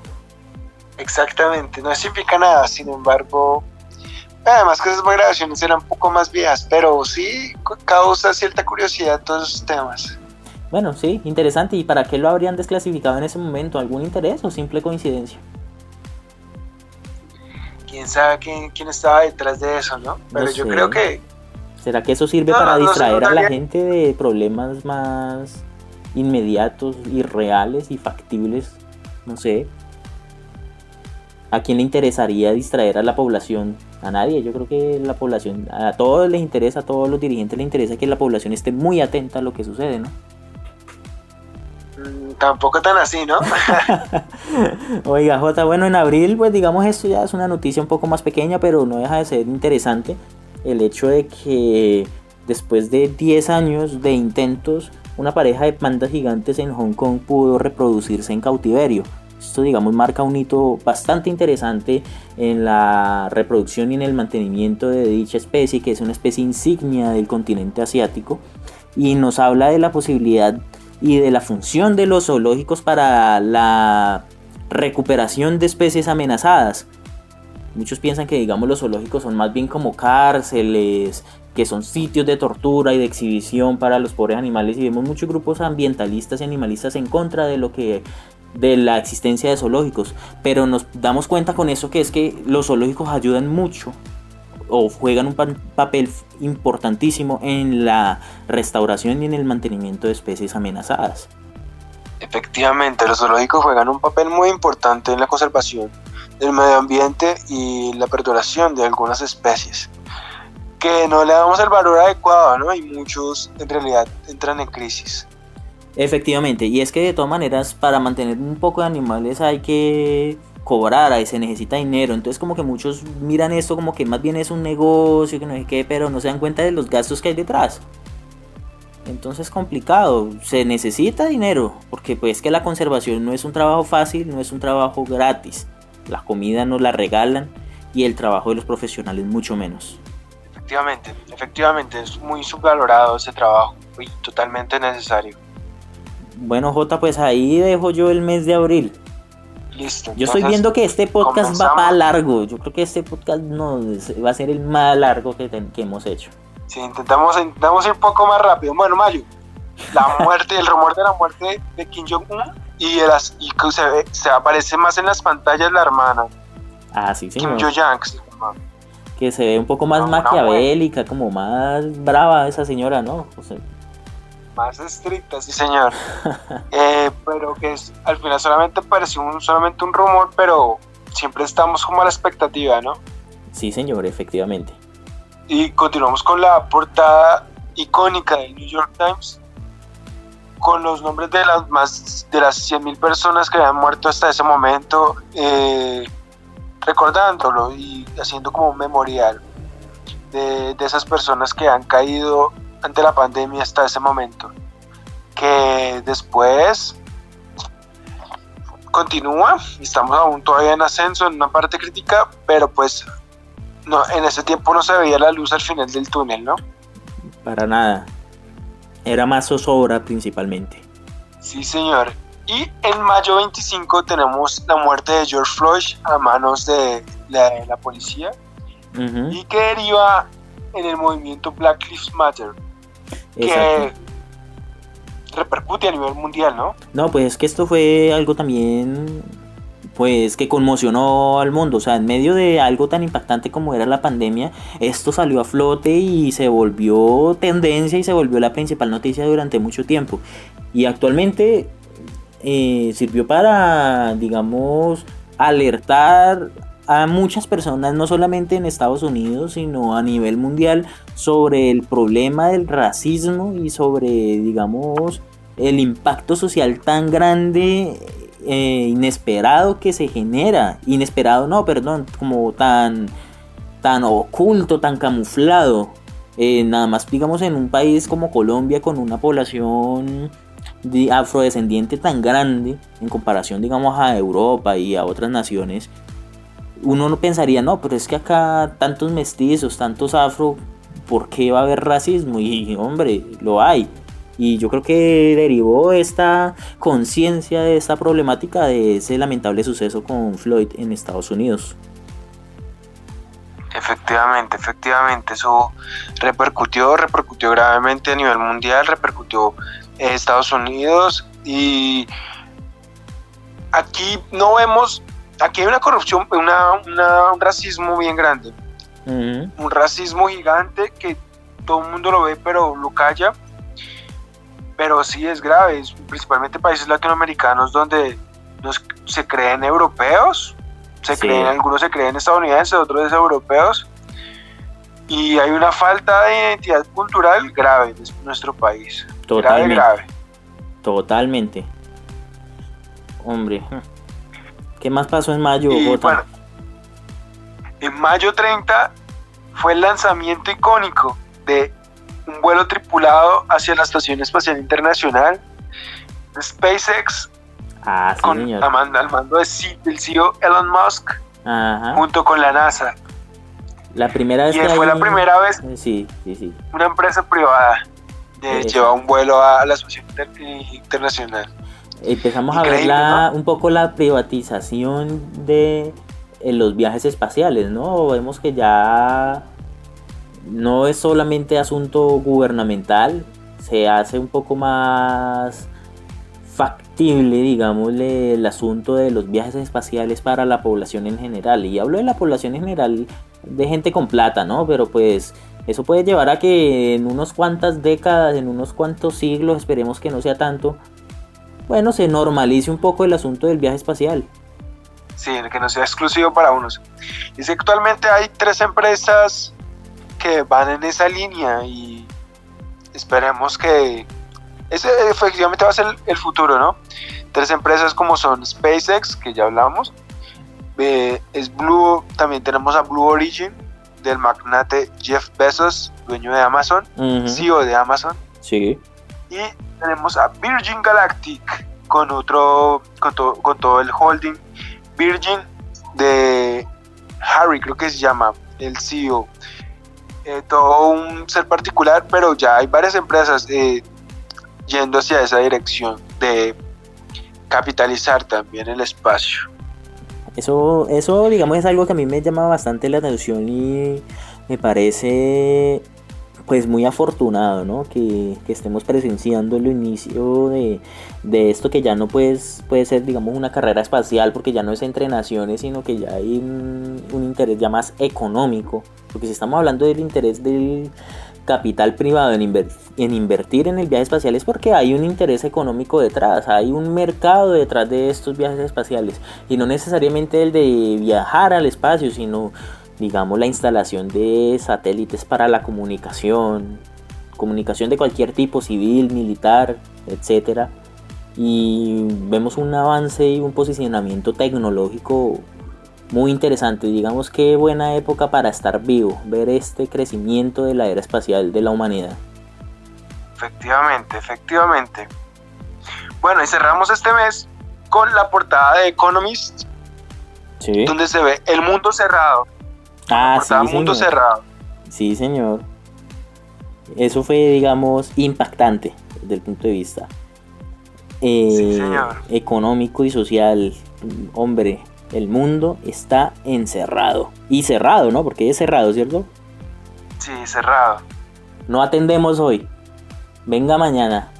Exactamente, no significa nada, sin embargo, Además que esas grabaciones eran un poco más viejas, pero sí causa cierta curiosidad todos esos temas. Bueno, sí, interesante. ¿Y para qué lo habrían desclasificado en ese momento? ¿Algún interés o simple coincidencia? Quién sabe quién, quién estaba detrás de eso, ¿no? Pero yo creo que... ¿Será que eso sirve para distraer a la gente de problemas más inmediatos y reales y factibles? No sé. ¿A quién le interesaría distraer a la población? A nadie. Yo creo que la población, a todos les interesa, a todos los dirigentes les interesa que la población esté muy atenta a lo que sucede, ¿no? Mm, tampoco tan así, ¿no? Oiga, J, bueno, en abril, pues digamos esto ya es una noticia un poco más pequeña, pero no deja de ser interesante el hecho de que después de 10 años de intentos, una pareja de pandas gigantes en Hong Kong pudo reproducirse en cautiverio. Esto, digamos, marca un hito bastante interesante en la reproducción y en el mantenimiento de dicha especie, que es una especie insignia del continente asiático, y nos habla de la posibilidad y de la función de los zoológicos para la recuperación de especies amenazadas. Muchos piensan que digamos los zoológicos son más bien como cárceles, que son sitios de tortura y de exhibición para los pobres animales y vemos muchos grupos ambientalistas y animalistas en contra de lo que de la existencia de zoológicos, pero nos damos cuenta con eso que es que los zoológicos ayudan mucho o juegan un papel importantísimo en la restauración y en el mantenimiento de especies amenazadas. Efectivamente, los zoológicos juegan un papel muy importante en la conservación del medio ambiente y la perduración de algunas especies que no le damos el valor adecuado, ¿no? Y muchos en realidad entran en crisis. Efectivamente, y es que de todas maneras para mantener un poco de animales hay que cobrar, ahí se necesita dinero, entonces como que muchos miran esto como que más bien es un negocio, que no sé qué, pero no se dan cuenta de los gastos que hay detrás. Entonces es complicado, se necesita dinero, porque pues que la conservación no es un trabajo fácil, no es un trabajo gratis. La comida nos la regalan y el trabajo de los profesionales mucho menos. Efectivamente, efectivamente es muy subvalorado ese trabajo y totalmente necesario. Bueno, J, pues ahí dejo yo el mes de abril. Listo. Yo estoy viendo que este podcast va para largo. Yo creo que este podcast no va a ser el más largo que, que hemos hecho. Sí, intentamos, intentamos ir un poco más rápido. Bueno, Mayo, la muerte, el rumor de la muerte de Kim Jong-un y, y se, se, aparece más en las pantallas la hermana. Ah, sí, sí. Kim Jong-un. Que se ve un poco más maquiavélica, como más brava esa señora, ¿no? Más estricta, sí señor. Eh, pero que es, al final solamente pareció un, solamente un rumor, pero siempre estamos como a la expectativa, ¿no? Sí señor, efectivamente. Y continuamos con la portada icónica del New York Times, con los nombres de las más de las 100.000 personas que habían muerto hasta ese momento, eh, recordándolo y haciendo como un memorial de, de esas personas que han caído ante la pandemia hasta ese momento. Que después continúa, estamos aún todavía en ascenso, en una parte crítica, pero pues no, en ese tiempo no se veía la luz al final del túnel, ¿no? Para nada. Era más zozobra principalmente. Sí, señor. Y en mayo 25 tenemos la muerte de George Floyd a manos de la, policía y que deriva en el movimiento Black Lives Matter que repercute a nivel mundial, ¿no? No, pues es que esto fue algo también pues que conmocionó al mundo, o sea, en medio de algo tan impactante como era la pandemia, esto salió a flote y se volvió tendencia y se volvió la principal noticia durante mucho tiempo. Y actualmente eh, sirvió para, digamos, alertar a muchas personas, no solamente en Estados Unidos, sino a nivel mundial, sobre el problema del racismo y sobre, digamos, el impacto social tan grande, eh, inesperado que se genera. Inesperado, no, perdón, como tan, tan oculto, tan camuflado. Eh, nada más, digamos, en un país como Colombia, con una población afrodescendiente tan grande en comparación, digamos, a Europa y a otras naciones uno no pensaría, no, pero es que acá tantos mestizos, tantos afro, ¿por qué va a haber racismo? Y hombre, lo hay. Y yo creo que derivó esta conciencia de esta problemática de ese lamentable suceso con Floyd en Estados Unidos. Efectivamente, efectivamente, eso repercutió, repercutió gravemente a nivel mundial, repercutió en Estados Unidos y aquí no vemos, aquí hay una corrupción, una, un racismo bien grande, un racismo gigante que todo el mundo lo ve pero lo calla, pero sí es grave, principalmente países latinoamericanos donde se creen europeos, se creen, algunos se creen estadounidenses, otros europeos, y hay una falta de identidad cultural grave en nuestro país. Totalmente. Grave, grave. Totalmente. Hombre. ¿Qué más pasó en mayo? en mayo 30 fue el lanzamiento icónico de un vuelo tripulado hacia la Estación Espacial Internacional SpaceX ah, con al mando del CEO Elon Musk junto con la NASA. La primera vez y fue la primera vez eh, sí, sí, sí. una empresa privada de llevar un vuelo a la Estación Internacional. Empezamos a ver la, un poco la privatización de eh, los viajes espaciales, ¿no? Vemos que ya no es solamente asunto gubernamental, se hace un poco más factible, digamos, el asunto de los viajes espaciales para la población en general. Y hablo de la población en general de gente con plata, ¿no? Pero pues eso puede llevar a que en unos cuantas décadas, en unos cuantos siglos, esperemos que no sea tanto, bueno, se normalice un poco el asunto del viaje espacial. Sí, que no sea exclusivo para unos. Dice actualmente hay tres empresas que van en esa línea y esperemos que ese efectivamente va a ser el futuro, ¿no? Tres empresas como son SpaceX, que ya hablamos, eh, es Blue, también tenemos a Blue Origin del magnate Jeff Bezos, dueño de Amazon, CEO de Amazon. Sí. Y tenemos a Virgin Galactic con otro, con, con todo el holding Virgin de Harry, creo que se llama, el CEO. Eh, todo un ser particular, pero ya hay varias empresas eh, yendo hacia esa dirección de capitalizar también el espacio. Eso, eso digamos es algo que a mí me llama bastante la atención y me parece pues muy afortunado, ¿no? Que, estemos presenciando el inicio de, esto que ya no puede, puede ser, digamos, una carrera espacial porque ya no es entre naciones, sino que ya hay un, interés ya más económico. Porque si estamos hablando del interés del capital privado en, en invertir en el viaje espacial es porque hay un interés económico detrás, hay un mercado detrás de estos viajes espaciales y no necesariamente el de viajar al espacio, sino digamos, la instalación de satélites para la comunicación, comunicación de cualquier tipo, civil, militar, etc. Y vemos un avance y un posicionamiento tecnológico muy interesante. Digamos qué buena época para estar vivo, ver este crecimiento de la era espacial de la humanidad. Efectivamente, efectivamente. Bueno, y cerramos este mes con la portada de Economist, donde se ve el mundo cerrado Ah, sí, mundo cerrado. Sí, señor. Eso fue, digamos, impactante desde el punto de vista eh, económico y social. Hombre, el mundo está encerrado. Y cerrado, ¿no? Porque es cerrado, ¿cierto? Sí, cerrado. No atendemos hoy. Venga mañana.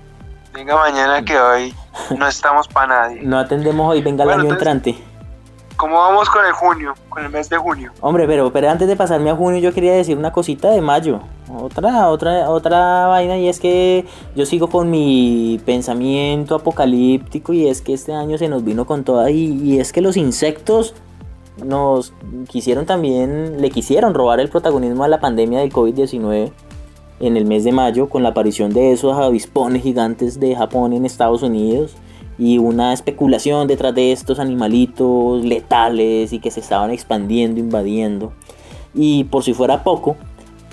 Venga mañana que hoy no estamos para nadie. No atendemos hoy, venga el año entrante. ¿Cómo vamos con el junio, con el mes de junio? Hombre, pero, pero antes de pasarme a junio yo quería decir una cosita de mayo. Otra, otra, otra vaina y es que yo sigo con mi pensamiento apocalíptico y es que este año se nos vino con toda y, y es que los insectos nos quisieron también, le quisieron robar el protagonismo a la pandemia del COVID-19 en el mes de mayo con la aparición de esos avispones gigantes de Japón en Estados Unidos y una especulación detrás de estos animalitos letales y que se estaban expandiendo, invadiendo. Y por si fuera poco,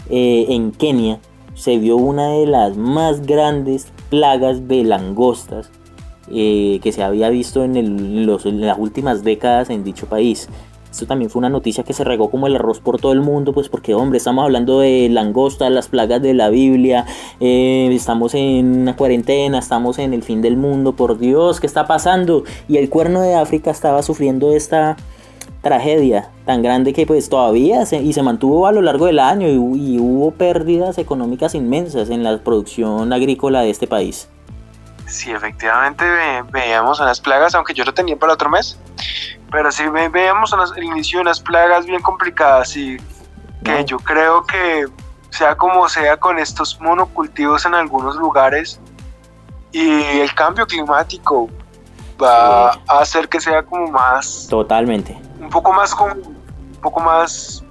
eh, en Kenia se vio una de las más grandes plagas de langostas eh, que se había visto en, en las últimas décadas en dicho país. Esto también fue una noticia que se regó como el arroz por todo el mundo, pues porque, hombre, estamos hablando de langosta, las plagas de la Biblia, eh, estamos en una cuarentena, estamos en el fin del mundo, por Dios, ¿qué está pasando? Y el cuerno de África estaba sufriendo esta tragedia tan grande que pues todavía se, y se mantuvo a lo largo del año y, hubo pérdidas económicas inmensas en la producción agrícola de este país. Sí, efectivamente veíamos unas plagas, aunque yo lo tenía para otro mes, pero sí veíamos el inicio de unas plagas bien complicadas y que yo creo que sea como sea con estos monocultivos en algunos lugares y el cambio climático va a hacer que sea como más totalmente. un poco más un poco más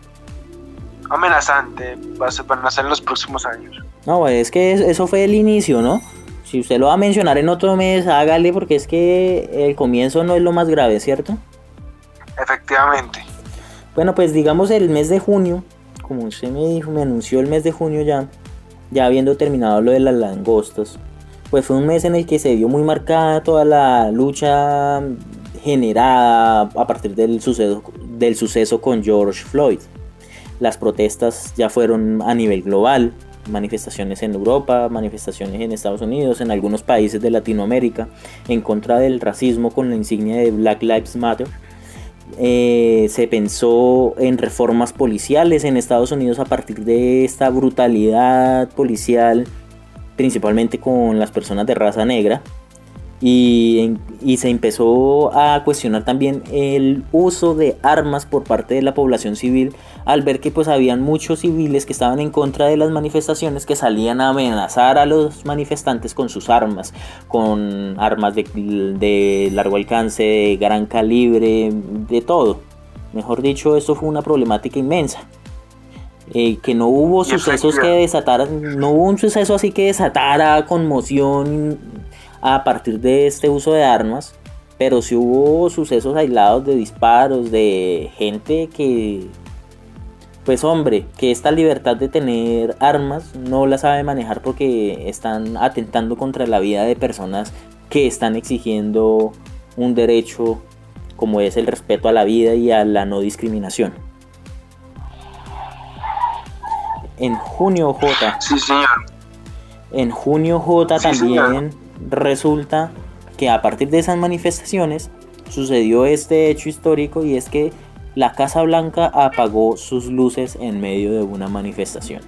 amenazante va a ser, van a ser en los próximos años. No es que eso fue el inicio no si usted lo va a mencionar en otro mes hágale porque es que el comienzo no es lo más grave cierto efectivamente bueno pues digamos el mes de junio como usted me dijo, me anunció el mes de junio ya, ya habiendo terminado lo de las langostas, pues fue un mes en el que se vio muy marcada toda la lucha generada a partir del suceso, del suceso con George Floyd. Las protestas ya fueron a nivel global, manifestaciones en Europa, manifestaciones en Estados Unidos, en algunos países de Latinoamérica, en contra del racismo con la insignia de Black Lives Matter. Eh, se pensó en reformas policiales en Estados Unidos a partir de esta brutalidad policial, principalmente con las personas de raza negra y, se empezó a cuestionar también el uso de armas por parte de la población civil al ver que pues habían muchos civiles que estaban en contra de las manifestaciones que salían a amenazar a los manifestantes con sus armas, con armas de, largo alcance, de gran calibre, de todo. Mejor dicho, esto fue una problemática inmensa. Eh, que no hubo sucesos que desataran, no hubo un suceso así que desatara conmoción a partir de este uso de armas, pero si hubo sucesos aislados de disparos, de gente que, pues hombre, que esta libertad de tener armas no la sabe manejar porque están atentando contra la vida de personas que están exigiendo un derecho como es el respeto a la vida y a la no discriminación. En junio J. Sí, señor. En junio J también resulta que a partir de esas manifestaciones sucedió este hecho histórico y es que la Casa Blanca apagó sus luces en medio de una manifestación.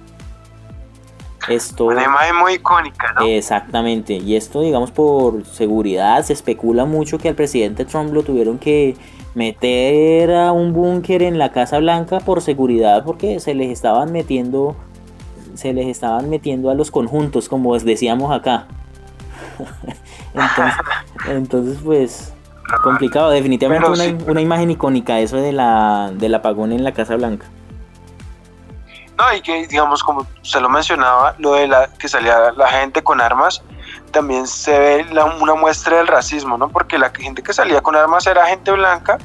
Esto, una imagen muy icónica, ¿no? Exactamente, y esto digamos por seguridad, se especula mucho que al presidente Trump lo tuvieron que meter a un búnker en la Casa Blanca por seguridad porque se les estaban metiendo se les estaban metiendo a los conjuntos como decíamos acá entonces, pues, complicado. Definitivamente una, imagen icónica, eso de la, del apagón en la Casa Blanca. No, y que, digamos, como se lo mencionaba, lo de la que salía la gente con armas, también se ve una muestra del racismo, ¿no? Porque la gente que salía con armas era gente blanca,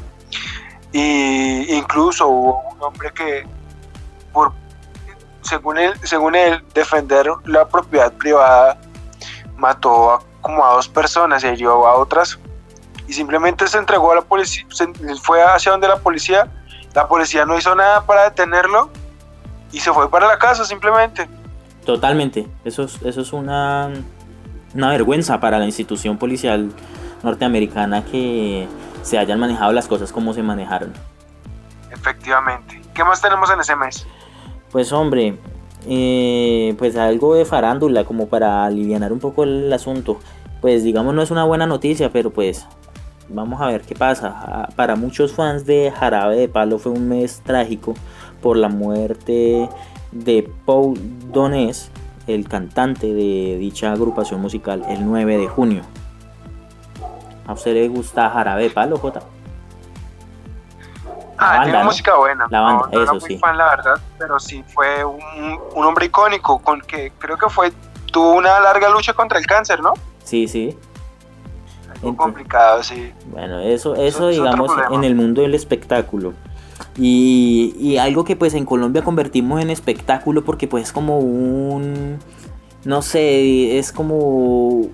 y incluso hubo un hombre que, por, según él, según él, defender la propiedad privada mató a, como a dos personas y hirió a otras y simplemente se entregó a la policía, fue hacia donde la policía, la policía no hizo nada para detenerlo y se fue para la casa simplemente. Totalmente, eso es, eso es una, una vergüenza para la institución policial norteamericana que se hayan manejado las cosas como se manejaron. Efectivamente. ¿Qué más tenemos en ese mes? Pues hombre, eh, pues algo de farándula como para aliviar un poco el asunto. Pues digamos no es una buena noticia, pero pues vamos a ver qué pasa. Ah, para muchos fans de Jarabe de Palo fue un mes trágico por la muerte de Paul Donés, el cantante de dicha agrupación musical, el 9 de junio. ¿A usted le gusta Jarabe de Palo, J? Ah, tiene música buena. La banda, no, eso no sí. fan, la verdad, pero sí fue un, un, hombre icónico con que creo que fue tuvo una larga lucha contra el cáncer, ¿no? Sí, sí. Algo complicado, sí. Bueno, eso, eso, digamos en el mundo del espectáculo. Y, y, algo que pues en Colombia convertimos en espectáculo porque pues es como un, no sé, es como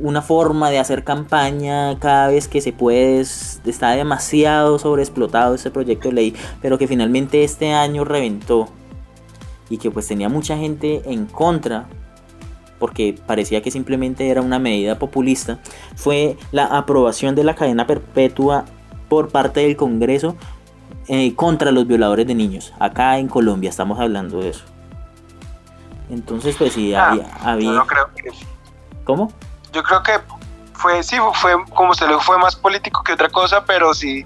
una forma de hacer campaña cada vez que se puede. Está demasiado sobreexplotado este proyecto de ley, pero que finalmente este año reventó y que pues tenía mucha gente en contra porque parecía que simplemente era una medida populista, fue la aprobación de la cadena perpetua por parte del Congreso eh, contra los violadores de niños. Acá en Colombia estamos hablando de eso. Entonces, pues sí, Ah, había... Yo no creo que. ¿Cómo? Yo creo que fue, sí, fue como se le fue más político que otra cosa, pero sí,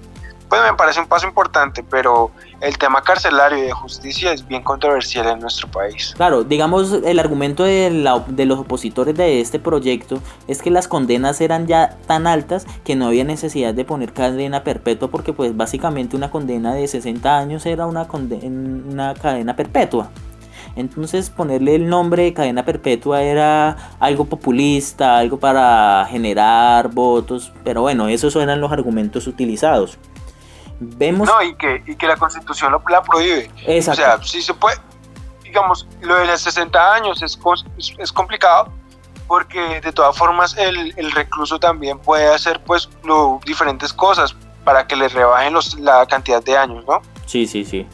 pues me parece un paso importante, pero el tema carcelario y de justicia es bien controversial en nuestro país. Claro, digamos, el argumento de, la- de los opositores de este proyecto es que las condenas eran ya tan altas que no había necesidad de poner cadena perpetua porque pues básicamente una condena de 60 años era una, conde- una cadena perpetua. Entonces ponerle el nombre de cadena perpetua era algo populista, algo para generar votos, pero bueno, esos eran los argumentos utilizados. Vemos... No, y que, y que la constitución lo, la prohíbe. Exacto. O sea, sí se puede, digamos, lo de los 60 años es, es complicado porque de todas formas el, el recluso también puede hacer pues lo, diferentes cosas para que le rebajen los, la cantidad de años, ¿no? Sí, sí, sí.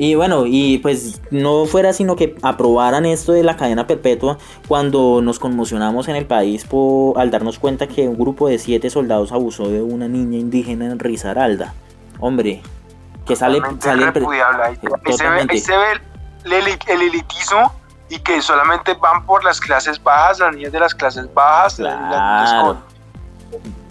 Y bueno, y pues no fuera sino que aprobaran esto de la cadena perpetua cuando nos conmocionamos en el país por, al darnos cuenta que un grupo de siete soldados abusó de una niña indígena en Risaralda. Hombre, que sale, Totalmente sale. Ahí, ahí se ve, ahí se ve el, el- el elitismo y que solamente van por las clases bajas, las niñas de las clases bajas, las niñas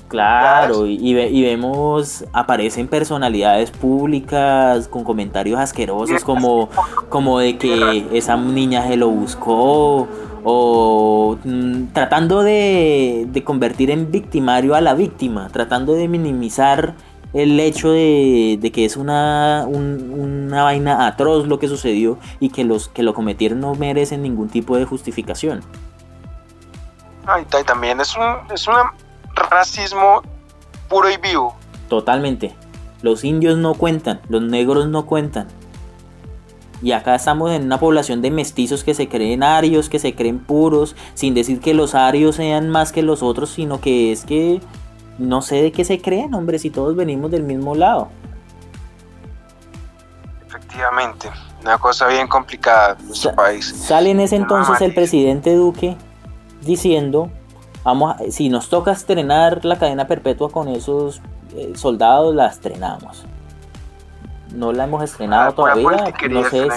Claro. y, y ve- y vemos, aparecen personalidades públicas con comentarios asquerosos como, como de que esa niña se lo buscó o mm, tratando de, de convertir en victimario a la víctima, tratando de minimizar el hecho de, de que es una, un- una vaina atroz lo que sucedió y que los que lo cometieron no merecen ningún tipo de justificación. Ay, ta- también es un, es un racismo puro y vivo. Totalmente. Los indios no cuentan, los negros no cuentan. Y acá estamos en una población de mestizos que se creen arios, que se creen puros, sin decir que los arios sean más que los otros, sino que es que no sé de qué se creen, hombre, si todos venimos del mismo lado. Efectivamente, una cosa bien complicada en nuestro Sa- país. Sale en ese entonces el presidente Duque diciendo, vamos, a- si nos toca estrenar la cadena perpetua con esos eh, soldados, la estrenamos. No la hemos estrenado Ah, pura todavía, politiquería, no sé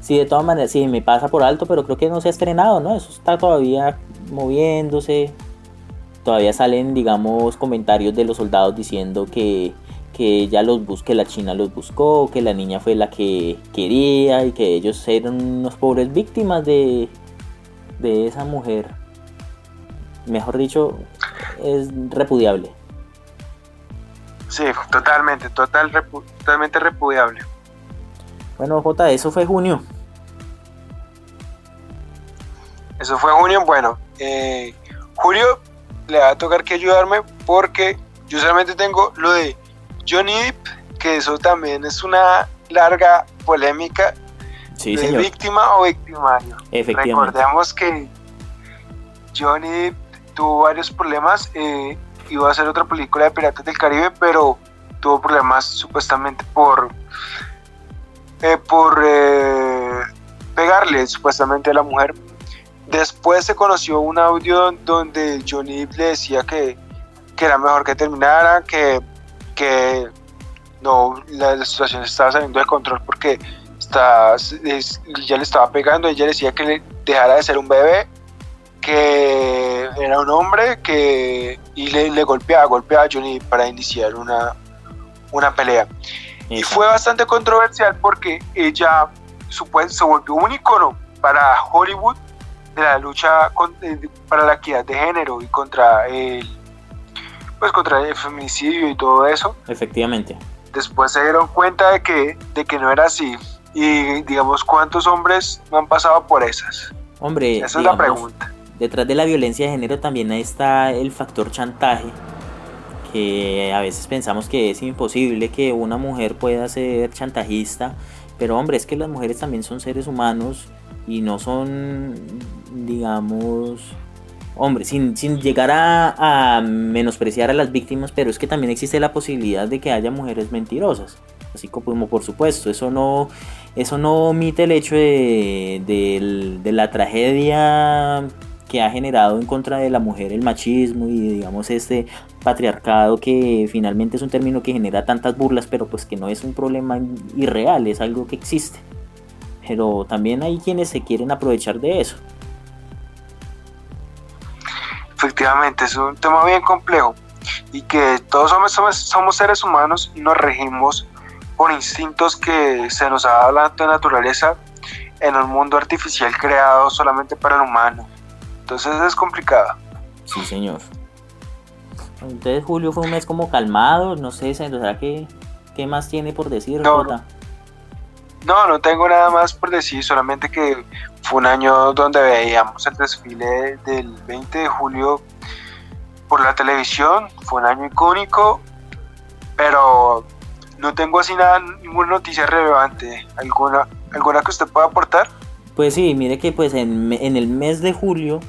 si, de todas maneras, si me pasa por alto, pero creo que no se ha estrenado, ¿no? Eso está todavía moviéndose. Todavía salen, digamos, comentarios de los soldados diciendo que, que ella los busque, que la China los buscó, que la niña fue la que quería y que ellos eran unos pobres víctimas de, de esa mujer. Mejor dicho, es repudiable. Sí, totalmente, total, repu- totalmente repudiable. Bueno, J, eso fue junio. Eso fue junio. Bueno, eh, Julio le va a tocar que ayudarme porque yo solamente tengo lo de Johnny Depp, que eso también es una larga polémica Sí, de señor. víctima o victimario. Efectivamente. Recordemos que Johnny Depp tuvo varios problemas. eh, iba a hacer otra película de Piratas del Caribe, pero tuvo problemas supuestamente por eh, por eh, pegarle supuestamente a la mujer. Después se conoció un audio donde Johnny le decía que, que era mejor que terminara, que, que no, la, la situación estaba saliendo de control porque está, es- ya le estaba pegando, ella decía que le dejara de ser un bebé, que era un hombre, que y le, le golpeaba, golpeaba a Johnny para iniciar una, una pelea. Y fue bastante controversial porque ella supue- se volvió un icono para Hollywood de la lucha con- para la equidad de género y contra el pues contra el feminicidio y todo eso. Efectivamente. Después se dieron cuenta de que, de que no era así. Y digamos, ¿cuántos hombres no han pasado por esas? Hombre, Esa es la pregunta. Detrás de la violencia de género también está el factor chantaje, que a veces pensamos que es imposible que una mujer pueda ser chantajista, pero hombre, es que las mujeres también son seres humanos y no son, digamos, hombre, sin, sin llegar a, menospreciar a las víctimas, pero es que también existe la posibilidad de que haya mujeres mentirosas. Así como por supuesto, eso no, eso no omite el hecho de, de la tragedia que ha generado en contra de la mujer el machismo y digamos este patriarcado que finalmente es un término que genera tantas burlas, pero pues que no es un problema irreal, es algo que existe. Pero también hay quienes se quieren aprovechar de eso. Efectivamente, es un tema bien complejo y que todos somos, somos, seres humanos y nos regimos por instintos que se nos ha dado la naturaleza en un mundo artificial creado solamente para el humano. Entonces es complicado. Sí, señor. Entonces julio fue un mes como calmado, no sé, ¿será que qué más tiene por decir, no, No, no tengo nada más por decir, solamente que fue un año donde veíamos el desfile del 20 de julio por la televisión, fue un año icónico, pero no tengo así nada, ninguna noticia relevante. ¿Alguna, alguna que usted pueda aportar? Pues sí, mire que pues en, en el mes de julio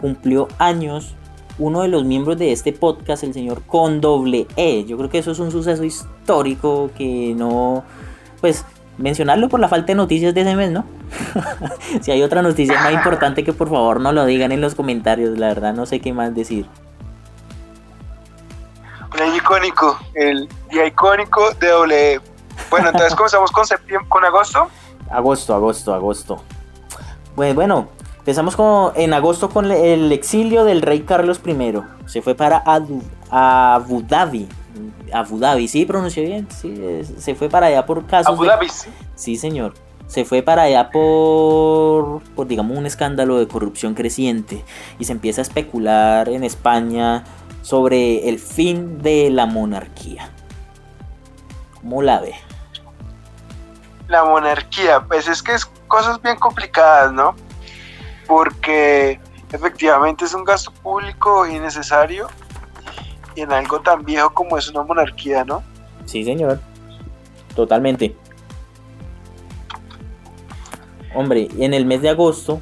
cumplió años uno de los miembros de este podcast, el señor con doble E. Yo creo que eso es un suceso histórico que no, pues mencionarlo por la falta de noticias de ese mes, ¿no? si hay otra noticia más importante que por favor no lo digan en los comentarios, la verdad no sé qué más decir. Un año icónico, el día icónico de doble E. Bueno, entonces comenzamos con septiembre, con agosto. Agosto, agosto, agosto. Pues bueno, Empezamos con, en agosto con el exilio del rey Carlos I. Se fue para Abu, Dhabi. Abu Dhabi, sí, pronunció bien. Sí, se fue para allá por casos. Abu Dhabi, sí. Sí, señor. Se fue para allá por, por, digamos, un escándalo de corrupción creciente. Y se empieza a especular en España sobre el fin de la monarquía. ¿Cómo la ve? La monarquía, pues es que es cosas bien complicadas, ¿no? Porque efectivamente es un gasto público innecesario y en algo tan viejo como es una monarquía, ¿no? Sí, señor. Totalmente. Hombre, en el mes de agosto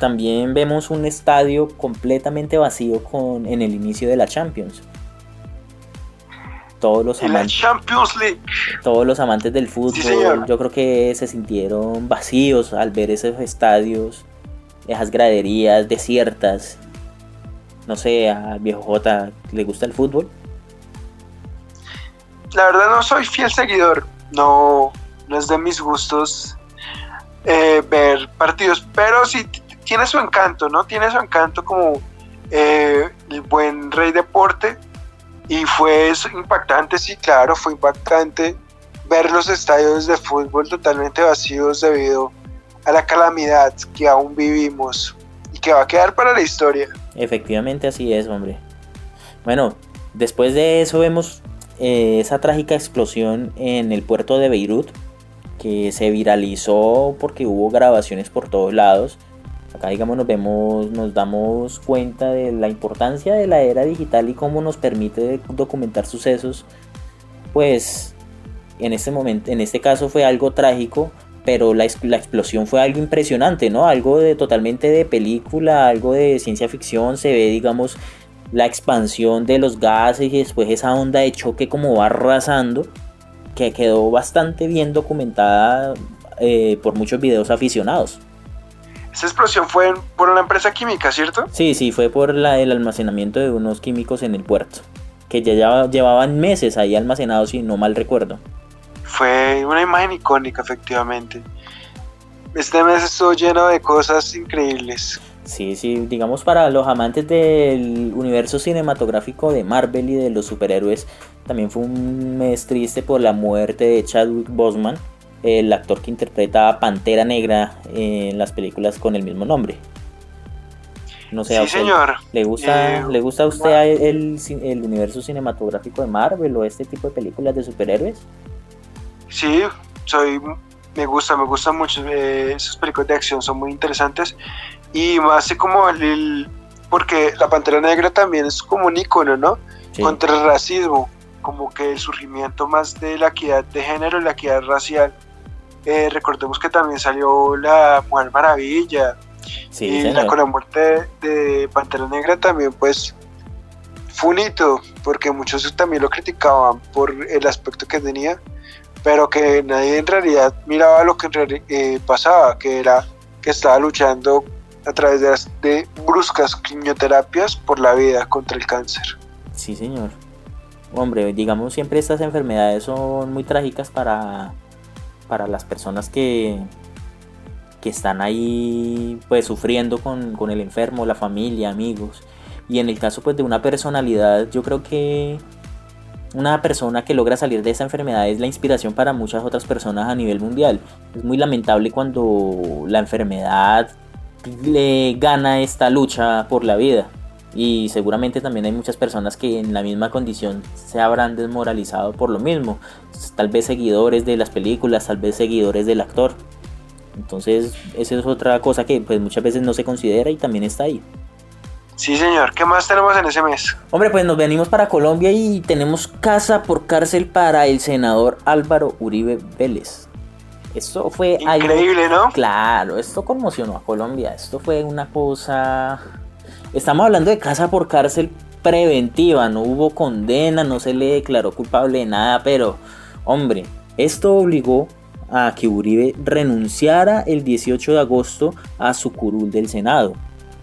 también vemos un estadio completamente vacío con en el inicio de la Champions. Todos los amantes, Champions League. Todos los amantes del fútbol, yo creo que se sintieron vacíos al ver esos estadios esas graderías desiertas. No sé, a viejo J le gusta el fútbol. La verdad no soy fiel seguidor, no, no es de mis gustos eh, ver partidos, pero sí tiene su encanto, ¿no? Tiene su encanto como eh, el buen rey deporte y fue impactante, sí, claro, fue impactante ver los estadios de fútbol totalmente vacíos debido a la calamidad que aún vivimos y que va a quedar para la historia. Efectivamente así es, hombre. Bueno, después de eso vemos eh, esa trágica explosión en el puerto de Beirut que se viralizó porque hubo grabaciones por todos lados. Acá digamos nos vemos, nos damos cuenta de la importancia de la era digital y cómo nos permite documentar sucesos. Pues en este momento, en este caso fue algo trágico, pero la, explosión fue algo impresionante, ¿no? Algo de totalmente de película, algo de ciencia ficción, se ve, digamos, la expansión de los gases y después esa onda de choque como va arrasando, que quedó bastante bien documentada eh, por muchos videos aficionados. Esa explosión fue por una empresa química, ¿cierto? Sí, sí, fue por la, el almacenamiento de unos químicos en el puerto, que ya llevaban meses ahí almacenados, si no mal recuerdo fue una imagen icónica, efectivamente. Este mes estuvo lleno de cosas increíbles. Sí, sí, digamos para los amantes del universo cinematográfico de Marvel y de los superhéroes, también fue un mes triste por la muerte de Chadwick Boseman, el actor que interpreta a Pantera Negra en las películas con el mismo nombre. No sé, sí, señor. ¿le gusta, eh, ¿le gusta a usted el, el universo cinematográfico de Marvel o este tipo de películas de superhéroes? Sí, soy, me gusta, me gusta mucho. Eh, esas películas de acción son muy interesantes. Y más como el, porque la Pantera Negra también es como un icono, ¿no? Contra el racismo, como que el surgimiento más de la equidad de género la equidad racial. Eh, recordemos que también salió la Mujer Maravilla. Sí, y la, con la muerte de, Pantera Negra también, pues, fue un hito, porque muchos también lo criticaban por el aspecto que tenía pero que nadie en realidad miraba lo que eh, pasaba, que era que estaba luchando a través de, de bruscas quimioterapias por la vida contra el cáncer. Sí, señor. Hombre, digamos, siempre estas enfermedades son muy trágicas para, para las personas que, que están ahí pues sufriendo con, con el enfermo, la familia, amigos. Y en el caso pues de una personalidad, yo creo que una persona que logra salir de esa enfermedad es la inspiración para muchas otras personas a nivel mundial. Es muy lamentable cuando la enfermedad le gana esta lucha por la vida. Y seguramente también hay muchas personas que en la misma condición se habrán desmoralizado por lo mismo. Tal vez seguidores de las películas, tal vez seguidores del actor. Entonces, esa es otra cosa que pues muchas veces no se considera y también está ahí. Sí, señor. ¿Qué más tenemos en ese mes? Hombre, pues nos venimos para Colombia y tenemos casa por cárcel para el senador Álvaro Uribe Vélez. Esto fue increíble, ¿no? Claro, esto conmocionó a Colombia. Esto fue una cosa. Estamos hablando de casa por cárcel preventiva. No hubo condena, no se le declaró culpable de nada, pero, hombre, esto obligó a que Uribe renunciara el 18 de agosto a su curul del Senado.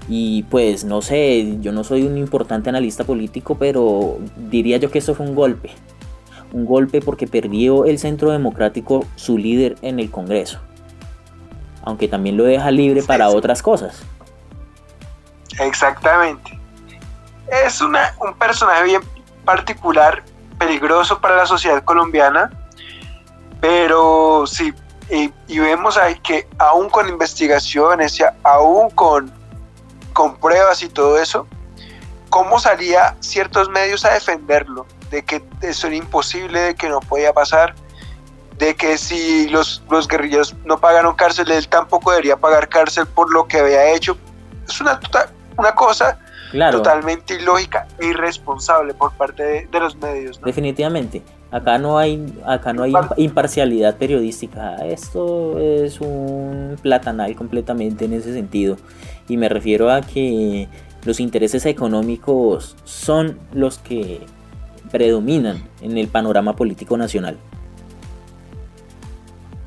Y pues no sé, yo no soy un importante analista político, pero diría yo que eso fue un golpe. Un golpe porque perdió el centro democrático su líder en el Congreso. Aunque también lo deja libre para otras cosas. Exactamente. Es una, un personaje bien particular, peligroso para la sociedad colombiana, pero sí, y, vemos ahí que aún con investigaciones, aún con con pruebas y todo eso, ¿cómo salía ciertos medios a defenderlo? De que eso era imposible, de que no podía pasar, de que si los, los guerrilleros no pagaron cárcel, él tampoco debería pagar cárcel por lo que había hecho. Es una, tota, una cosa totalmente ilógica e irresponsable por parte de, los medios. Definitivamente. Acá no hay, acá no hay imparcialidad periodística. Esto es un platanal completamente en ese sentido. Y me refiero a que los intereses económicos son los que predominan en el panorama político nacional.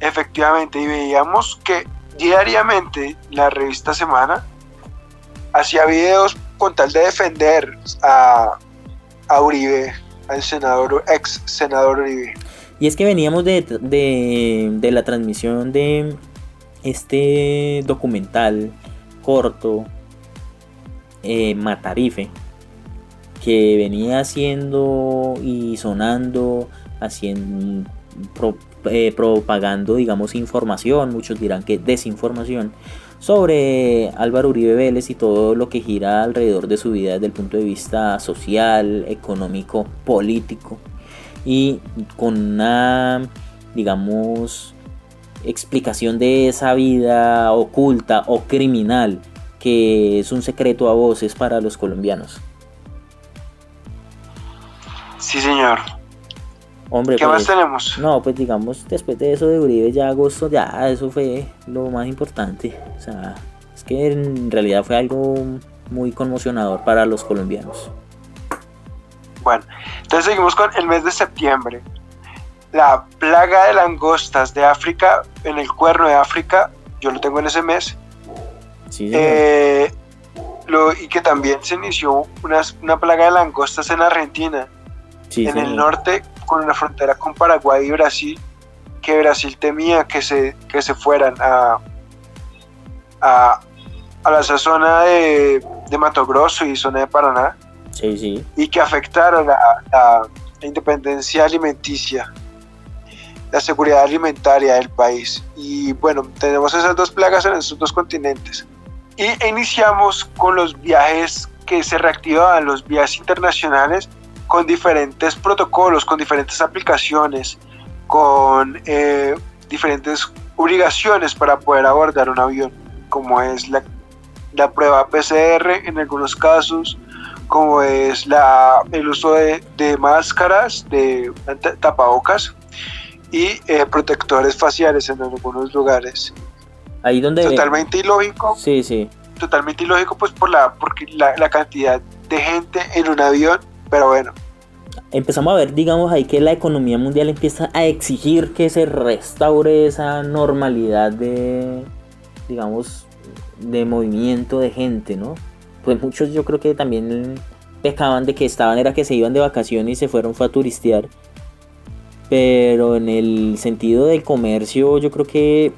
Efectivamente, y veíamos que diariamente la revista Semana hacía videos con tal de defender a, a Uribe al senador, ex senador. Y es que veníamos de, de, la transmisión de este documental corto, eh, Matarife, que venía haciendo y sonando, haciendo, eh, propagando, digamos, información, muchos dirán que desinformación, sobre Álvaro Uribe Vélez y todo lo que gira alrededor de su vida desde el punto de vista social, económico, político y con una, digamos, explicación de esa vida oculta o criminal que es un secreto a voces para los colombianos. Sí, señor. Hombre, ¿Qué más pues, tenemos? No, pues digamos, después de eso de Uribe, ya agosto, ya eso fue lo más importante. O sea, es que en realidad fue algo muy conmocionador para los colombianos. Bueno, entonces seguimos con el mes de septiembre. La plaga de langostas de África, en el cuerno de África, yo lo tengo en ese mes. Sí, eh, lo, y que también se inició una, una plaga de langostas en Argentina. Sí, en el norte con una frontera con Paraguay y Brasil, que Brasil temía que se, que se fueran a, a, a la zona de, de, Mato Grosso y zona de Paraná, sí, sí. y que afectaron a, la independencia alimenticia, la seguridad alimentaria del país. Y bueno, tenemos esas dos plagas en esos dos continentes. Y iniciamos con los viajes que se reactivaban, los viajes internacionales, con diferentes protocolos, con diferentes aplicaciones, con eh, diferentes obligaciones para poder abordar un avión, como es la, la prueba PCR en algunos casos, como es la, el uso de, de máscaras, de tapabocas y eh, protectores faciales en algunos lugares. Ahí donde... Totalmente ilógico. Sí, sí. Totalmente ilógico pues por la, porque la, la cantidad de gente en un avión, pero bueno, empezamos a ver, digamos, ahí que la economía mundial empieza a exigir que se restaure esa normalidad de, digamos, de movimiento de gente, ¿no? Pues muchos yo creo que también pecaban de que estaban, era que se iban de vacaciones y se fueron fue a turistear. Pero en el sentido del comercio, yo creo que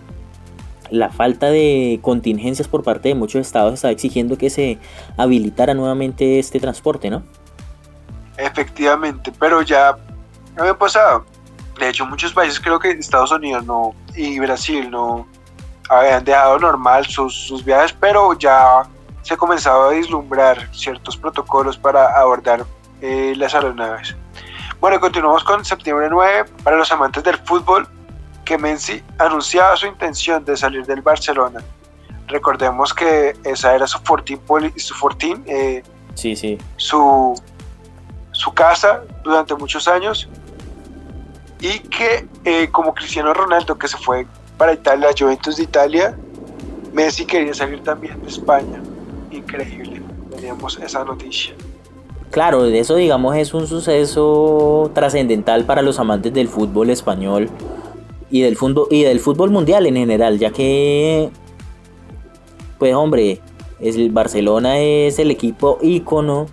la falta de contingencias por parte de muchos estados está exigiendo que se habilitara nuevamente este transporte, ¿no? Efectivamente, pero ya había pasado. De hecho, muchos países, creo que Estados Unidos no y Brasil no habían dejado normal sus, viajes, pero ya se comenzaba a vislumbrar ciertos protocolos para abordar eh, las aeronaves. Bueno, continuamos con septiembre 9. Para los amantes del fútbol, que Messi anunciaba su intención de salir del Barcelona. Recordemos que esa era su fortín, su, fortín, eh, sí, sí. su, su casa durante muchos años y que eh, como Cristiano Ronaldo que se fue para Italia, Juventus de Italia, Messi quería salir también de España. Increíble, teníamos esa noticia. Claro, eso digamos es un suceso trascendental para los amantes del fútbol español y del fútbol y del fútbol mundial en general, ya que pues hombre, el Barcelona es el equipo ícono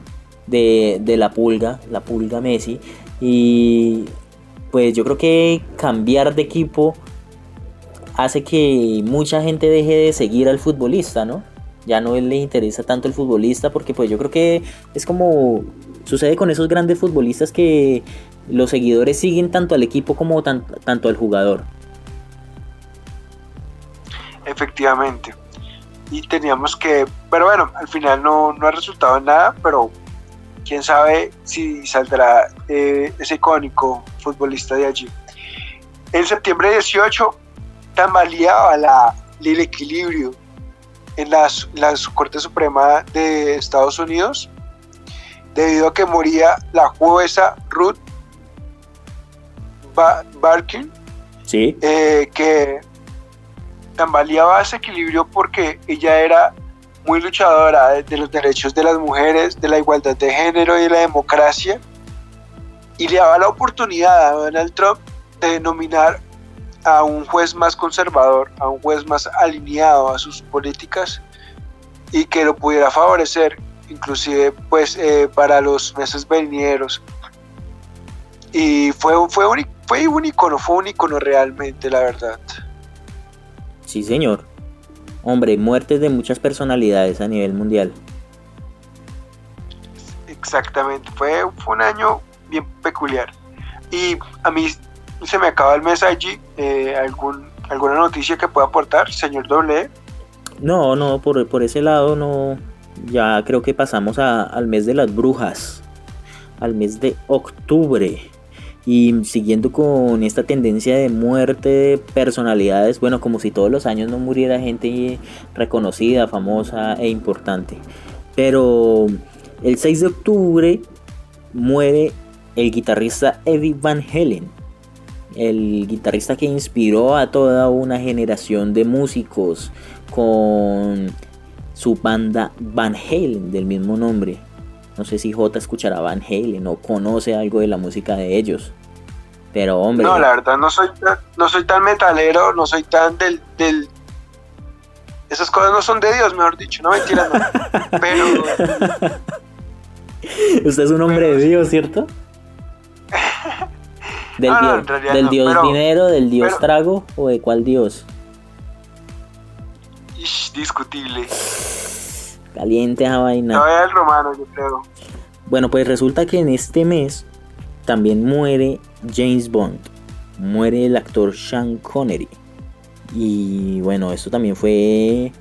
de, de la pulga, la pulga Messi y pues yo creo que cambiar de equipo hace que mucha gente deje de seguir al futbolista, ¿no? Ya no le interesa tanto el futbolista porque pues yo creo que es como sucede con esos grandes futbolistas que los seguidores siguen tanto al equipo como tanto al jugador. Efectivamente. Y teníamos que, pero bueno, al final no, no ha resultado en nada, pero quién sabe si saldrá eh, ese icónico futbolista de allí. En septiembre 18 tambaleaba la, el equilibrio en la, la Corte Suprema de Estados Unidos debido a que moría la jueza Ruth Barkin, sí. Eh, que tambaleaba ese equilibrio porque ella era muy luchadora de los derechos de las mujeres, de la igualdad de género y de la democracia, y le daba la oportunidad a Donald Trump de nominar a un juez más conservador, a un juez más alineado a sus políticas y que lo pudiera favorecer, inclusive pues eh, para los meses venideros. Y fue, fue, un, fue un icono, fue un icono realmente, la verdad. Sí, señor. Hombre, muertes de muchas personalidades a nivel mundial. Exactamente, fue, fue un año bien peculiar. Y a mí se me acaba el mes allí. Eh, algún, ¿Alguna noticia que pueda aportar, señor Doble? No, no, por, por ese lado no. Ya creo que pasamos al mes de las brujas, al mes de octubre. Y siguiendo con esta tendencia de muerte de personalidades, bueno, como si todos los años no muriera gente reconocida, famosa e importante. Pero el 6 de octubre muere el guitarrista Eddie Van Halen, el guitarrista que inspiró a toda una generación de músicos con su banda Van Halen del mismo nombre. No sé si J escuchará Van Halen o conoce algo de la música de ellos. Pero hombre. No, la verdad no soy tan, no soy tan metalero, no soy tan del, del esas cosas no son de Dios, mejor dicho, no mentira, no. Pero Usted es un hombre de Dios, ¿cierto? Del, dios, del dios dinero, del dios trago o de cuál dios? discutible. Caliente esa vaina. No, el romano, yo creo. Bueno, pues resulta que en este mes también muere James Bond. Muere el actor Sean Connery. Y bueno, esto también fue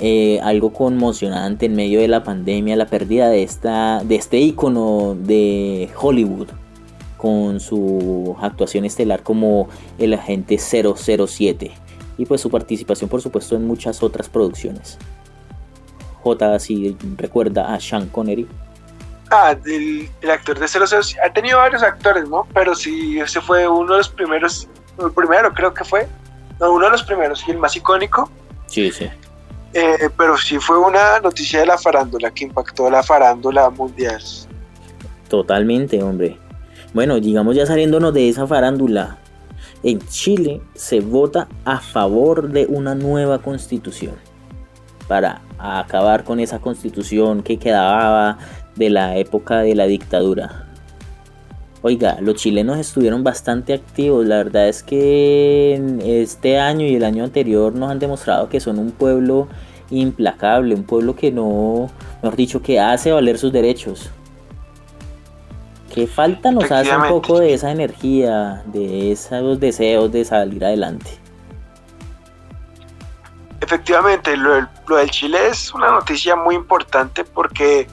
eh, algo conmocionante en medio de la pandemia, la pérdida de, esta, de este icono de Hollywood con su actuación estelar como el agente 007 y pues su participación por supuesto en muchas otras producciones. J si recuerda a Sean Connery. Ah, el, actor de 007 ha tenido varios actores, ¿no? Pero sí, ese fue uno de los primeros, el primero creo que fue, uno de los primeros y el más icónico. Sí, sí. Eh, pero sí fue una noticia de la farándula que impactó la farándula mundial. Totalmente, hombre. Bueno, digamos ya saliéndonos de esa farándula, en Chile se vota a favor de una nueva constitución. para acabar con esa constitución que quedaba de la época de la dictadura. Oiga, los chilenos estuvieron bastante activos. La verdad es que este año y el año anterior nos han demostrado que son un pueblo implacable, un pueblo que no, mejor dicho, que hace valer sus derechos. Que falta nos hace un poco de esa energía, de esos deseos de salir adelante. Efectivamente, lo, del Chile es una noticia muy importante porque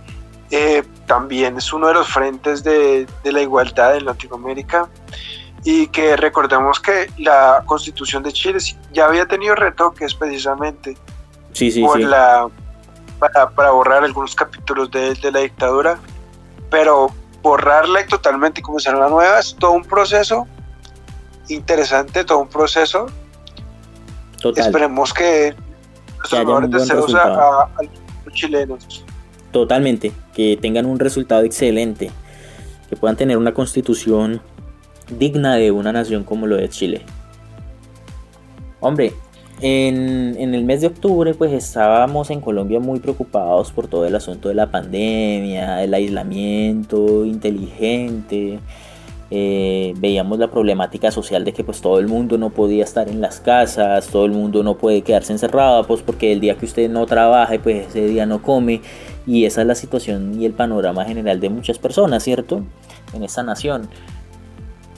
eh, también es uno de los frentes de, la igualdad en Latinoamérica y que recordemos que la constitución de Chile ya había tenido retoques precisamente La, para, borrar algunos capítulos de, la dictadura, pero borrarla totalmente y comenzar una nueva es todo un proceso interesante, todo un proceso. Esperemos que los mejores deseos a los chilenos. Totalmente, que tengan un resultado excelente, que puedan tener una constitución digna de una nación como lo de Chile. Hombre, en, el mes de octubre pues estábamos en Colombia muy preocupados por todo el asunto de la pandemia, el aislamiento inteligente, eh, veíamos la problemática social de que pues todo el mundo no podía estar en las casas, todo el mundo no puede quedarse encerrado, pues porque el día que usted no trabaja, pues ese día no come, y esa es la situación y el panorama general de muchas personas, ¿cierto? En esta nación.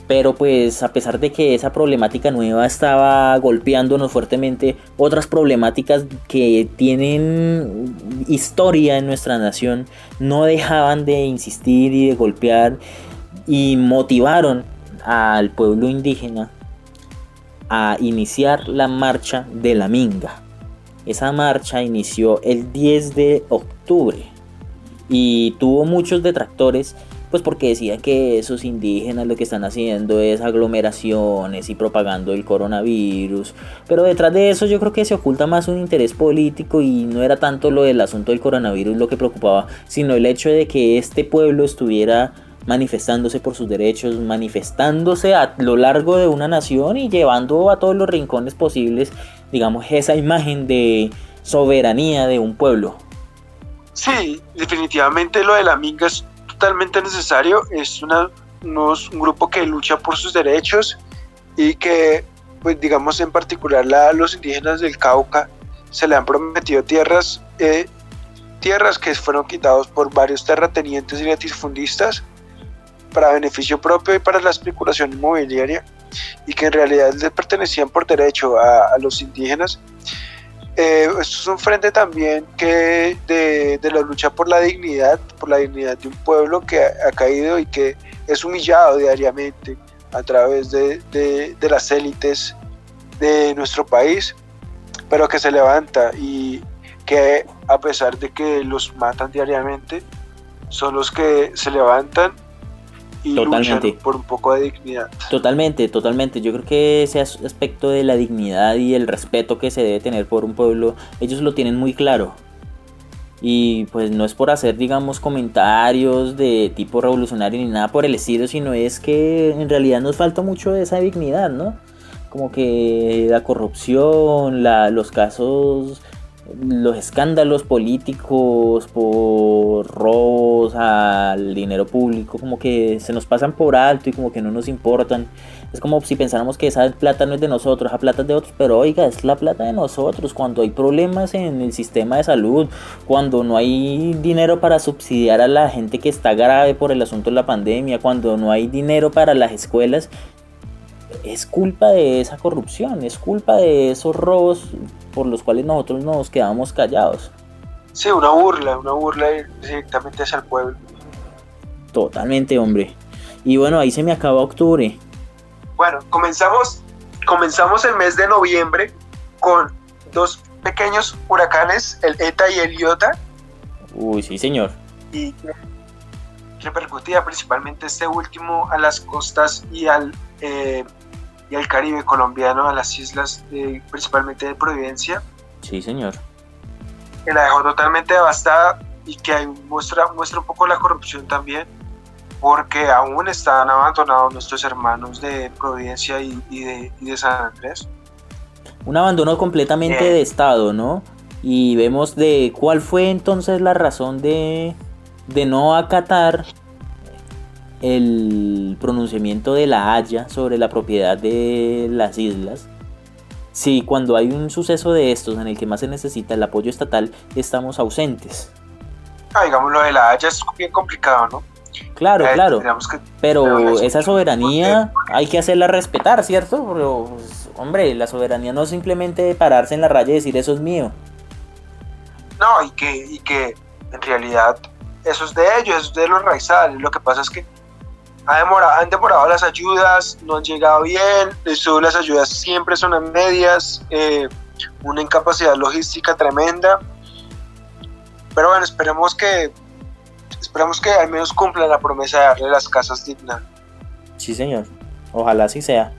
Pero pues a pesar de que esa problemática nueva estaba golpeándonos fuertemente, otras problemáticas que tienen historia en nuestra nación no dejaban de insistir y de golpear y motivaron al pueblo indígena a iniciar la marcha de la Minga. Esa marcha inició el 10 de octubre y tuvo muchos detractores pues porque decían que esos indígenas lo que están haciendo es aglomeraciones y propagando el coronavirus. Pero detrás de eso yo creo que se oculta más un interés político y no era tanto lo del asunto del coronavirus lo que preocupaba, sino el hecho de que este pueblo estuviera manifestándose por sus derechos, manifestándose a lo largo de una nación y llevando a todos los rincones posibles, digamos, esa imagen de soberanía de un pueblo. Sí, definitivamente lo de la minga es totalmente necesario, es una, un grupo que lucha por sus derechos y que, pues digamos en particular a los indígenas del Cauca se le han prometido tierras, eh, tierras que fueron quitados por varios terratenientes y latifundistas para beneficio propio y para la especulación inmobiliaria y que en realidad le pertenecían por derecho a, los indígenas. Eh, esto es un frente también que de, la lucha por la dignidad, por la dignidad de un pueblo que ha, caído y que es humillado diariamente a través de, de, las élites de nuestro país, pero que se levanta y que a pesar de que los matan diariamente, son los que se levantan totalmente. por un poco de dignidad. Totalmente, totalmente. Yo creo que ese aspecto de la dignidad y el respeto que se debe tener por un pueblo, ellos lo tienen muy claro. Y pues no es por hacer, digamos, comentarios de tipo revolucionario ni nada por el estilo, sino es que en realidad nos falta mucho de esa dignidad, ¿no? Como que la corrupción, la, los casos los escándalos políticos por robos al dinero público como que se nos pasan por alto y como que no nos importan. Es como si pensáramos que esa plata no es de nosotros, esa plata es de otros, pero oiga, es la plata de nosotros. Cuando hay problemas en el sistema de salud, cuando no hay dinero para subsidiar a la gente que está grave por el asunto de la pandemia, cuando no hay dinero para las escuelas, es culpa de esa corrupción, es culpa de esos robos por los cuales nosotros nos quedamos callados. Sí, una burla, una burla directamente hacia el pueblo. Totalmente, hombre. Y bueno, ahí se me acaba octubre. Bueno, comenzamos, comenzamos el mes de noviembre con dos pequeños huracanes, el ETA y el IOTA. Uy, sí, señor. Y repercutía principalmente este último a las costas y al eh, y al Caribe colombiano, a las islas principalmente de Providencia. Sí, señor. Que la dejó totalmente devastada y que muestra, muestra un poco la corrupción también, porque aún están abandonados nuestros hermanos de Providencia y, de, de, San Andrés. Un abandono completamente de Estado, ¿no? Y vemos de cuál fue entonces la razón de, de no acatar el pronunciamiento de la Haya sobre la propiedad de las islas. Si cuando hay un suceso de estos en el que más se necesita el apoyo estatal, estamos ausentes. Ah, digamos, lo de la Haya es bien complicado, ¿no? Claro, claro. Pero esa soberanía hay que hacerla respetar, ¿cierto? Pero, pues, hombre, la soberanía no es simplemente pararse en la raya y decir eso es mío. No, y que, y que en realidad eso es de ellos, eso es de los raizales. Lo que pasa es que han demorado las ayudas, no han llegado bien, eso, las ayudas siempre son a medias, eh, una incapacidad logística tremenda. Pero bueno, esperemos que esperemos que al menos cumplan la promesa de darle las casas dignas. Sí, señor. Ojalá así sea.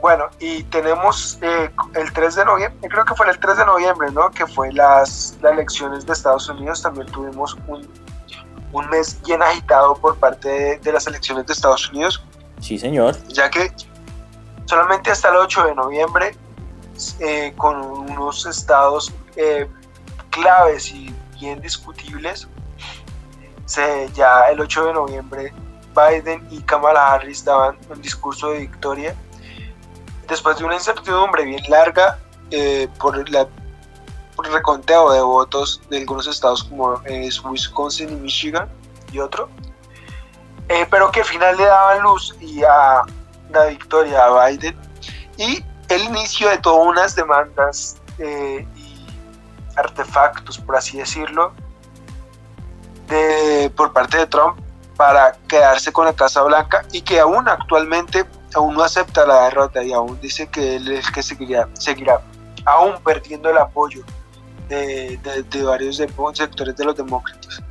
Bueno, y tenemos eh, el 3 de noviembre, creo que fue el 3 de noviembre, ¿no? Que fue las, las elecciones de Estados Unidos. También tuvimos un, un mes bien agitado por parte de, las elecciones de Estados Unidos. Sí, señor. Ya que solamente hasta el 8 de noviembre, eh, con unos estados eh, claves y bien discutibles, se, ya el 8 de noviembre Biden y Kamala Harris daban un discurso de victoria después de una incertidumbre bien larga eh, por la reconteo de votos de algunos estados como es Wisconsin y Michigan y otro, eh, pero que al final le daban luz y a la victoria a Biden. Y el inicio de todas unas demandas eh, y artefactos, por así decirlo, de, por parte de Trump para quedarse con la Casa Blanca y que aún actualmente aún no acepta la derrota y aún dice que él es el que seguirá, seguirá aún perdiendo el apoyo de, varios sectores de los demócratas.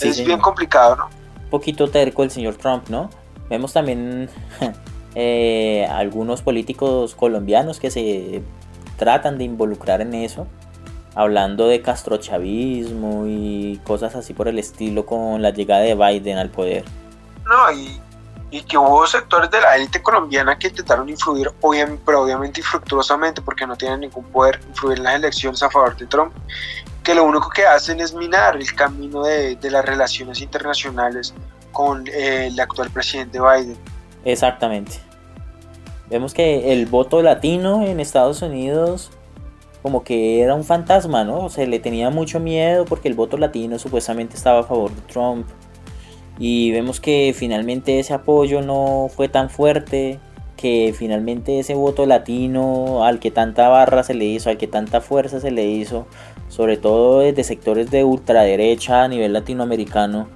es bien complicado, ¿no? Un poquito terco el señor Trump, ¿no? Vemos también eh, algunos políticos colombianos que se tratan de involucrar en eso, hablando de castrochavismo y cosas así por el estilo con la llegada de Biden al poder. No, y y que hubo sectores de la élite colombiana que intentaron influir, pero obviamente infructuosamente, porque no tienen ningún poder influir en las elecciones a favor de Trump, que lo único que hacen es minar el camino de, de las relaciones internacionales con eh, el actual presidente Biden. Exactamente. Vemos que el voto latino en Estados Unidos como que era un fantasma, ¿no? Se le tenía mucho miedo porque el voto latino supuestamente estaba a favor de Trump y vemos que finalmente ese apoyo no fue tan fuerte, que finalmente ese voto latino al que tanta barra se le hizo, al que tanta fuerza se le hizo, sobre todo desde sectores de ultraderecha a nivel latinoamericano,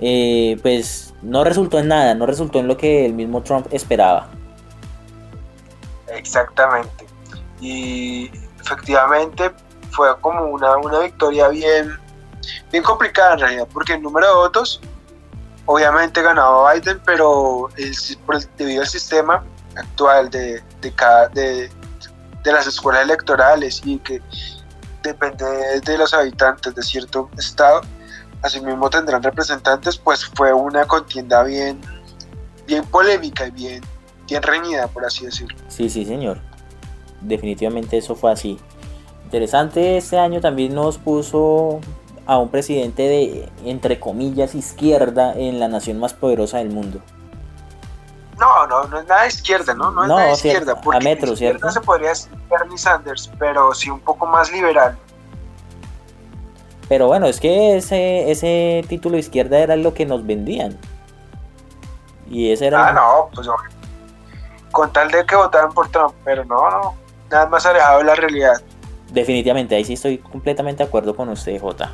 eh, pues no resultó en nada, no resultó en lo que el mismo Trump esperaba. Exactamente. Y efectivamente fue como una, una victoria bien, bien complicada en realidad, porque el número de votos obviamente ganaba Biden, pero debido al sistema actual de, de, de, las escuelas electorales y que depende de los habitantes de cierto estado, asimismo tendrán representantes, pues fue una contienda bien, bien polémica y bien, bien reñida, por así decirlo. Sí, sí, señor. Definitivamente eso fue así. Interesante, este año también nos puso a un presidente de, entre comillas, izquierda en la nación más poderosa del mundo. No, no, no es nada de izquierda, ¿no? No es nada de izquierda. Porque a metro, ¿cierto? No se podría decir Bernie Sanders, pero sí un poco más liberal. Pero bueno, es que ese, ese título de izquierda era lo que nos vendían. Y ese era. Ah, no, pues con tal de que votaran por Trump, pero no, no, nada más alejado de la realidad. Definitivamente, ahí sí estoy completamente de acuerdo con usted, J.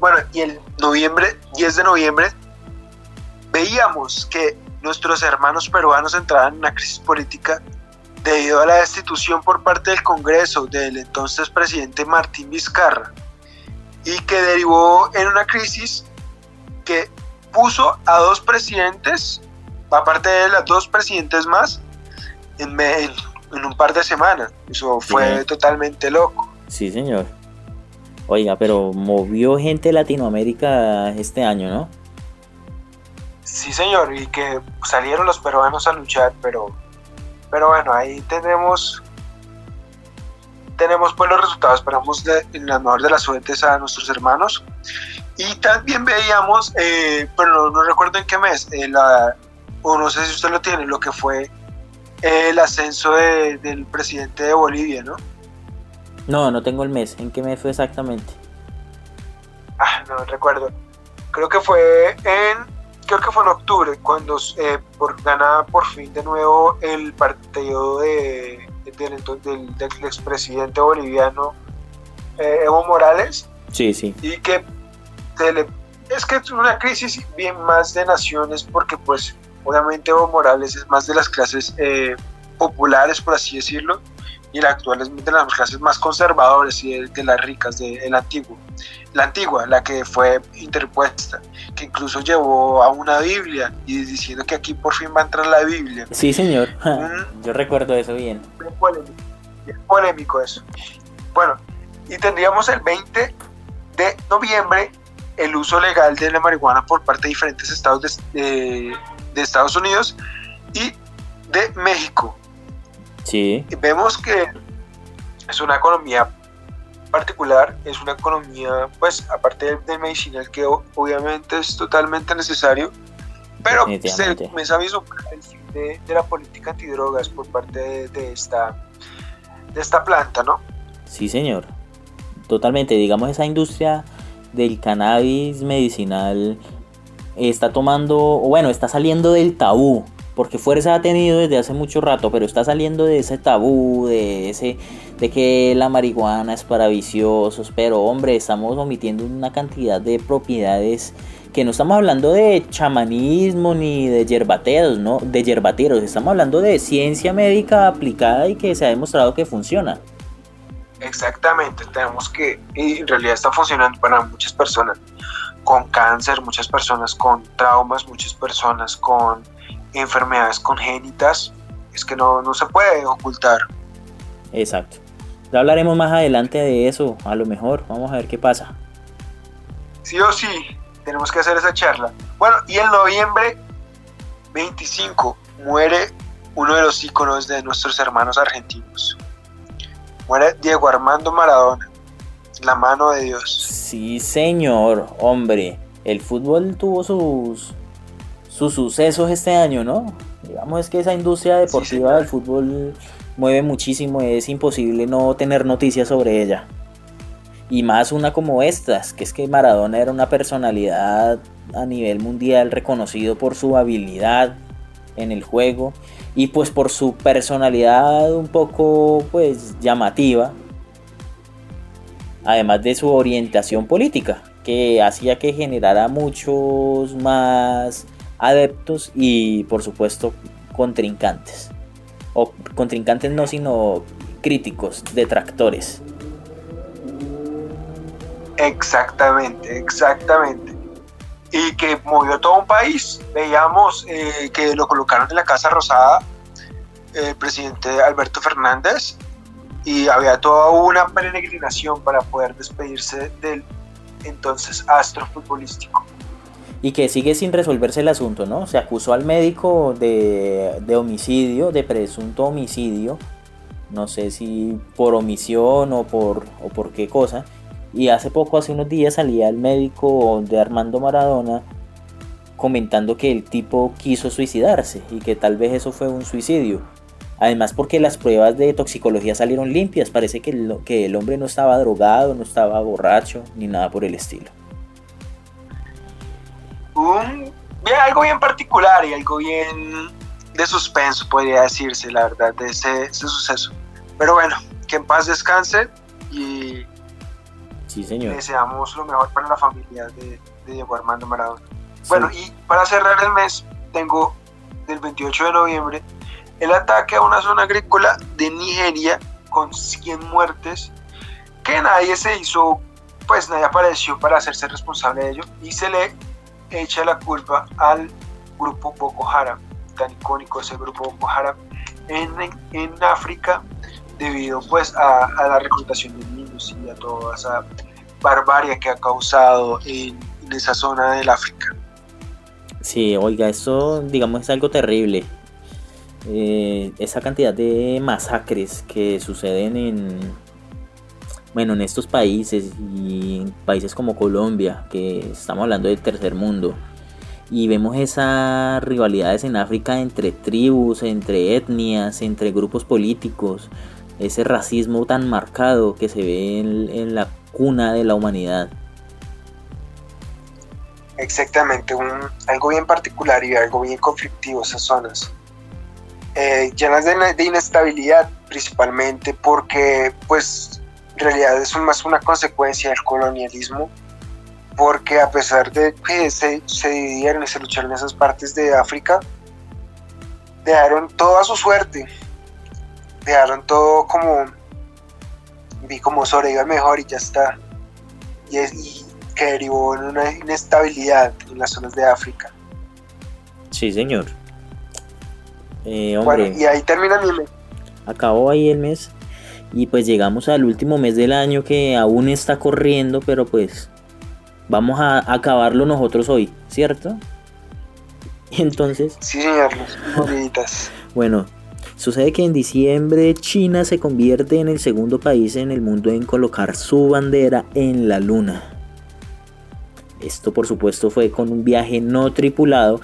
Bueno, y el noviembre, 10 de noviembre, veíamos que nuestros hermanos peruanos entraban en una crisis política debido a la destitución por parte del Congreso del entonces presidente Martín Vizcarra y que derivó en una crisis que puso a dos presidentes, aparte de las dos presidentes más, en, en, un par de semanas. Eso fue totalmente loco. Sí, señor. Oiga, pero movió gente de Latinoamérica este año, ¿no? Sí, señor, y que salieron los peruanos a luchar, pero, pero bueno, ahí tenemos tenemos pues los resultados, esperamos en la mejor de las suertes a nuestros hermanos. Y también veíamos, eh, pero no, recuerdo en qué mes, eh, la, o no sé si usted lo tiene, lo que fue el ascenso del presidente de Bolivia, ¿no? No, no tengo el mes. ¿En qué mes fue exactamente? Ah, no recuerdo. Creo que fue en, creo que fue en octubre, cuando eh, por, gana por fin de nuevo el partido de, del, del, expresidente boliviano eh, Evo Morales. Sí, sí. Y que es que es una crisis bien más de naciones porque pues obviamente Evo Morales es más de las clases eh, populares, por así decirlo, y la actual es de las clases más conservadoras y de, las ricas del antiguo. La antigua, la que fue interpuesta, que incluso llevó a una Biblia y diciendo que aquí por fin va a entrar la Biblia. Sí, señor. Yo recuerdo eso bien. Polémico, polémico eso. Bueno, y tendríamos el 20 de noviembre el uso legal de la marihuana por parte de diferentes estados de, de Estados Unidos y de México. Sí. vemos que es una economía particular, es una economía, pues, aparte del, medicinal, que obviamente es totalmente necesario, pero se comienza a vislumbrar el fin de, la política antidrogas por parte de, esta, de esta planta, ¿no? Sí, señor. Totalmente, digamos, esa industria del cannabis medicinal está tomando, bueno, está saliendo del tabú porque fuerza ha tenido desde hace mucho rato, pero está saliendo de ese tabú, de ese de que la marihuana es para viciosos, pero hombre, estamos omitiendo una cantidad de propiedades que no estamos hablando de chamanismo ni de yerbateros, no, de yerbateros, estamos hablando de ciencia médica aplicada y que se ha demostrado que funciona. Exactamente, tenemos que, y en realidad está funcionando para muchas personas con cáncer, muchas personas con traumas, muchas personas con enfermedades congénitas, es que no, no se puede ocultar. Exacto. Ya hablaremos más adelante de eso, a lo mejor. Vamos a ver qué pasa. Sí o sí, tenemos que hacer esa charla. Bueno, y en noviembre 25 muere uno de los íconos de nuestros hermanos argentinos. Muere Diego Armando Maradona, la mano de Dios. Sí, señor, hombre. El fútbol tuvo sus, sus sucesos este año, ¿no? Digamos es que esa industria deportiva del fútbol mueve muchísimo, es imposible no tener noticias sobre ella. Y más una como estas, que es que Maradona era una personalidad a nivel mundial reconocido por su habilidad en el juego y pues por su personalidad un poco pues llamativa, además de su orientación política, que hacía que generara muchos más adeptos y por supuesto contrincantes. O contrincantes no, sino críticos, detractores. Exactamente, exactamente. Y que movió todo un país. Veíamos eh, que lo colocaron en la Casa Rosada el presidente Alberto Fernández y había toda una peregrinación para poder despedirse del entonces astro futbolístico y que sigue sin resolverse el asunto, ¿no? Se acusó al médico de, homicidio, de presunto homicidio, no sé si por omisión o por, o por qué cosa, y hace poco, hace unos días, salía el médico de Armando Maradona comentando que el tipo quiso suicidarse y que tal vez eso fue un suicidio. Además porque las pruebas de toxicología salieron limpias, parece que que el hombre no estaba drogado, no estaba borracho, ni nada por el estilo un, algo bien particular y algo bien de suspenso, podría decirse, la verdad, de ese, suceso. Pero bueno, que en paz descanse y sí, señor. deseamos lo mejor para la familia de, Diego Armando Maradona. Bueno, y para cerrar el mes, tengo del 28 de noviembre el ataque a una zona agrícola de Nigeria con 100 muertes, que nadie se hizo, pues nadie apareció para hacerse responsable de ello y se le echa la culpa al grupo Boko Haram, tan icónico ese grupo Boko Haram en, en África debido pues a, la reclutación de niños y a toda esa barbarie que ha causado en, esa zona del África. Sí, oiga, eso digamos es algo terrible. Eh, esa cantidad de masacres que suceden en, bueno, en estos países y en países como Colombia, que estamos hablando del tercer mundo, y vemos esas rivalidades en África entre tribus, entre etnias, entre grupos políticos, ese racismo tan marcado que se ve en, la cuna de la humanidad. Exactamente, algo bien particular y algo bien conflictivo esas zonas. Eh, llenas de, inestabilidad principalmente porque pues realidad es más una consecuencia del colonialismo porque a pesar de que se, se dividieron y se lucharon en esas partes de África, dejaron todo a su suerte, dejaron todo como, vi como sobreviva mejor y ya está, y, y que derivó en una inestabilidad en las zonas de África. Sí, señor. Eh, hombre, y ahí termina mi mes. Acabó ahí el mes. Y pues llegamos al último mes del año que aún está corriendo, pero pues vamos a acabarlo nosotros hoy, ¿cierto? Entonces. Sí, señor, bueno, sucede que en diciembre China se convierte en el segundo país en el mundo en colocar su bandera en la luna. Esto por supuesto fue con un viaje no tripulado,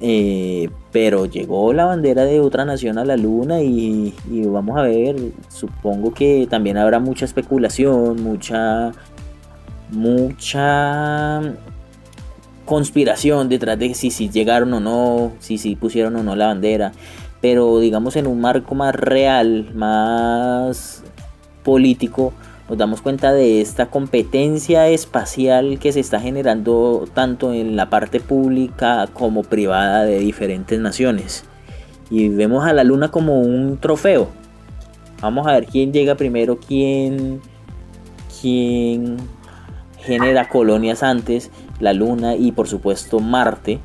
eh, pero llegó la bandera de otra nación a la luna y, vamos a ver, supongo que también habrá mucha especulación, mucha mucha conspiración detrás de si, si llegaron o no, si, si pusieron o no la bandera, pero digamos en un marco más real, más político, nos damos cuenta de esta competencia espacial que se está generando tanto en la parte pública como privada de diferentes naciones. Y vemos a la luna como un trofeo. Vamos a ver quién llega primero, quién, quién genera colonias antes, la luna y por supuesto Marte.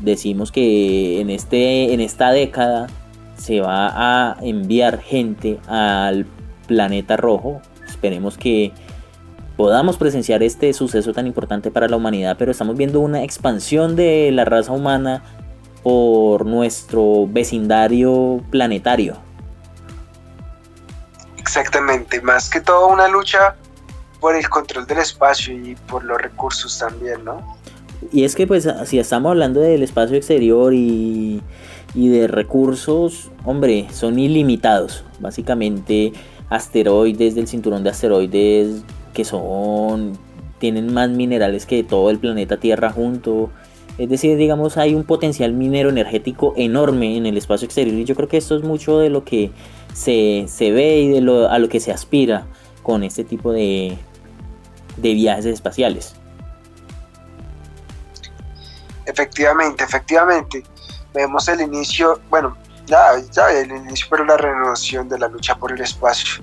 Decimos que en, este, en esta década se va a enviar gente al planeta rojo, Esperemos que podamos presenciar este suceso tan importante para la humanidad, pero estamos viendo una expansión de la raza humana por nuestro vecindario planetario. Exactamente, más que todo una lucha por el control del espacio y por los recursos también, ¿no? Y es que pues si estamos hablando del espacio exterior y, y de recursos, hombre, son ilimitados. Básicamente asteroides del cinturón de asteroides que son tienen más minerales que todo el planeta Tierra junto. Es decir, digamos, hay un potencial minero energético enorme en el espacio exterior y yo creo que esto es mucho de lo que se, ve y de lo, a lo que se aspira con este tipo de, de viajes espaciales. Efectivamente, efectivamente. Vemos el inicio, bueno, ya, ya el inicio, pero la renovación de la lucha por el espacio.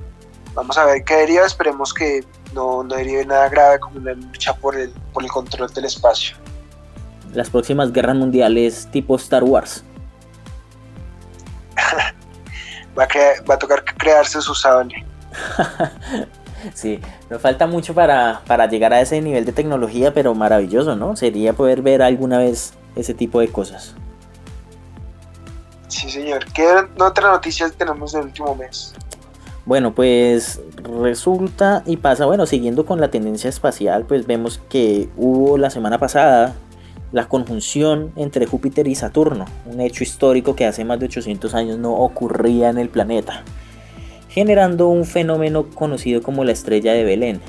Vamos a ver qué deriva, esperemos que no, no derive nada grave como una lucha por el, por el control del espacio. Las próximas guerras mundiales tipo Star Wars. va, a va a tocar crearse su sable. sí, nos falta mucho para, para llegar a ese nivel de tecnología, pero maravilloso, ¿no? Sería poder ver alguna vez ese tipo de cosas. Sí, señor. ¿Qué otras noticias tenemos del último mes? Bueno, pues resulta y pasa, bueno, siguiendo con la tendencia espacial, pues vemos que hubo la semana pasada la conjunción entre Júpiter y Saturno, un hecho histórico que hace más de 800 años no ocurría en el planeta, generando un fenómeno conocido como la estrella de Belén.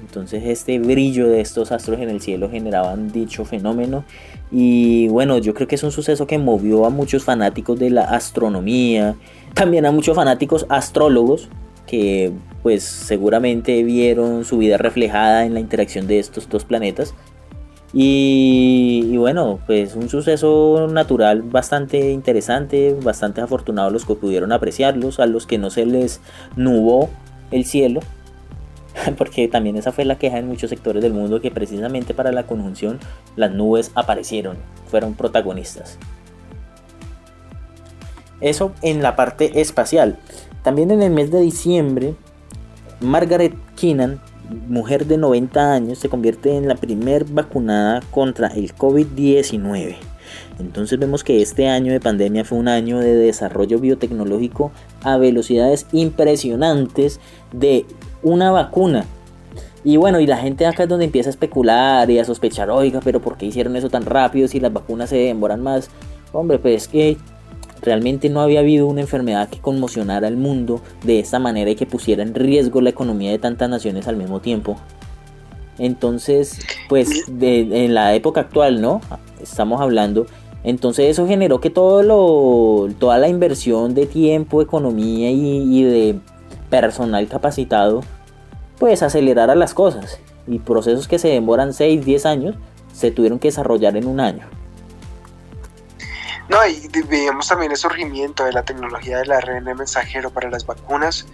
Entonces este brillo de estos astros en el cielo generaban dicho fenómeno y bueno, yo creo que es un suceso que movió a muchos fanáticos de la astronomía, también a muchos fanáticos astrólogos que pues seguramente vieron su vida reflejada en la interacción de estos dos planetas. Y, bueno, pues un suceso natural bastante interesante, bastante afortunado los que pudieron apreciarlos, a los que no se les nubó el cielo, porque también esa fue la queja en muchos sectores del mundo que precisamente para la conjunción las nubes aparecieron, fueron protagonistas. Eso en la parte espacial. También en el mes de diciembre, Margaret Keenan, mujer de 90 años, se convierte en la primer vacunada contra el COVID-19. Entonces vemos que este año de pandemia fue un año de desarrollo biotecnológico a velocidades impresionantes de una vacuna. Y bueno, y la gente acá es donde empieza a especular y a sospechar, oiga, pero ¿por qué hicieron eso tan rápido si las vacunas se demoran más? Hombre, pues es que realmente no había habido una enfermedad que conmocionara al mundo de esta manera y que pusiera en riesgo la economía de tantas naciones al mismo tiempo. Entonces, pues en la época actual, ¿no? Estamos hablando. Entonces eso generó que todo lo, toda la inversión de tiempo, economía y, de personal capacitado, pues acelerara las cosas. Y procesos que se demoran 6, 10 años, se tuvieron que desarrollar en un año. No, y veíamos también el surgimiento de la tecnología del ARN mensajero para las vacunas.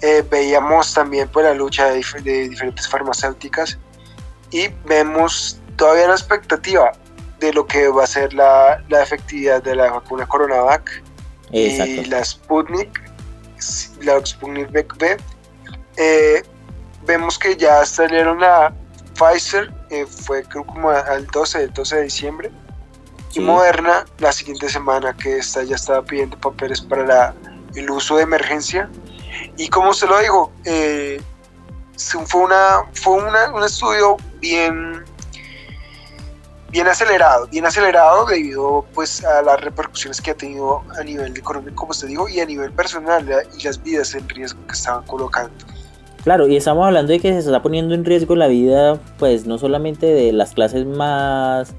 Eh, veíamos también pues, la lucha de, de diferentes farmacéuticas y vemos todavía la expectativa de lo que va a ser la, la efectividad de la vacuna Coronavac y la Sputnik, la Sputnik V. Eh, vemos que ya salieron la Pfizer, eh, fue creo como al 12, 12 de diciembre, y Moderna la siguiente semana que esta ya estaba pidiendo papeles para la, el uso de emergencia. Y como se lo digo, eh, fue, una, fue un estudio bien, bien acelerado, bien acelerado debido pues a las repercusiones que ha tenido a nivel económico, como usted dijo, y a nivel personal y las vidas en riesgo que estaban colocando. Claro, y estamos hablando de que se está poniendo en riesgo la vida, pues no solamente de las clases más,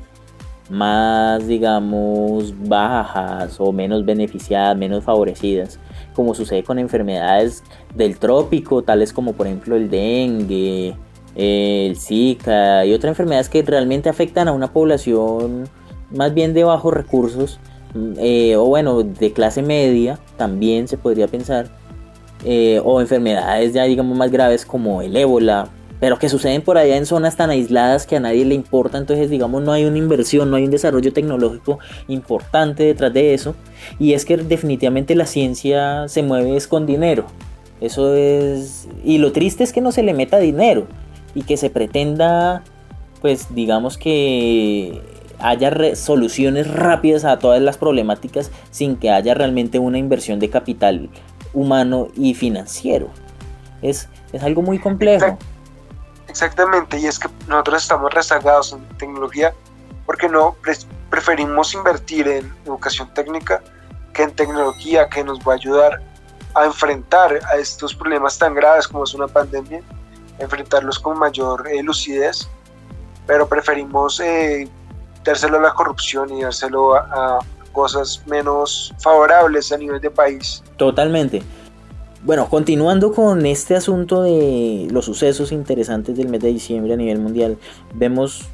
más digamos, bajas o menos beneficiadas, menos favorecidas, como sucede con enfermedades del trópico, tales como por ejemplo el dengue, el Zika y otras enfermedades que realmente afectan a una población más bien de bajos recursos, mm, eh, o bueno, de clase media, también se podría pensar, eh, o enfermedades ya digamos más graves como el ébola, pero que suceden por allá en zonas tan aisladas que a nadie le importa, entonces digamos no hay una inversión, no hay un desarrollo tecnológico importante detrás de eso, y es que definitivamente la ciencia se mueve es con dinero, eso es, y lo triste es que no se le meta dinero, y que se pretenda, pues digamos que haya soluciones rápidas a todas las problemáticas sin que haya realmente una inversión de capital humano y financiero. Es, es algo muy complejo. Exactamente, y es que nosotros estamos rezagados en tecnología porque no preferimos invertir en educación técnica que en tecnología que nos va a ayudar a enfrentar a estos problemas tan graves como es una pandemia enfrentarlos con mayor eh, lucidez, pero preferimos eh, dárselo a la corrupción y dárselo a, cosas menos favorables a nivel de país. Totalmente. Bueno, continuando con este asunto de los sucesos interesantes del mes de diciembre a nivel mundial, vemos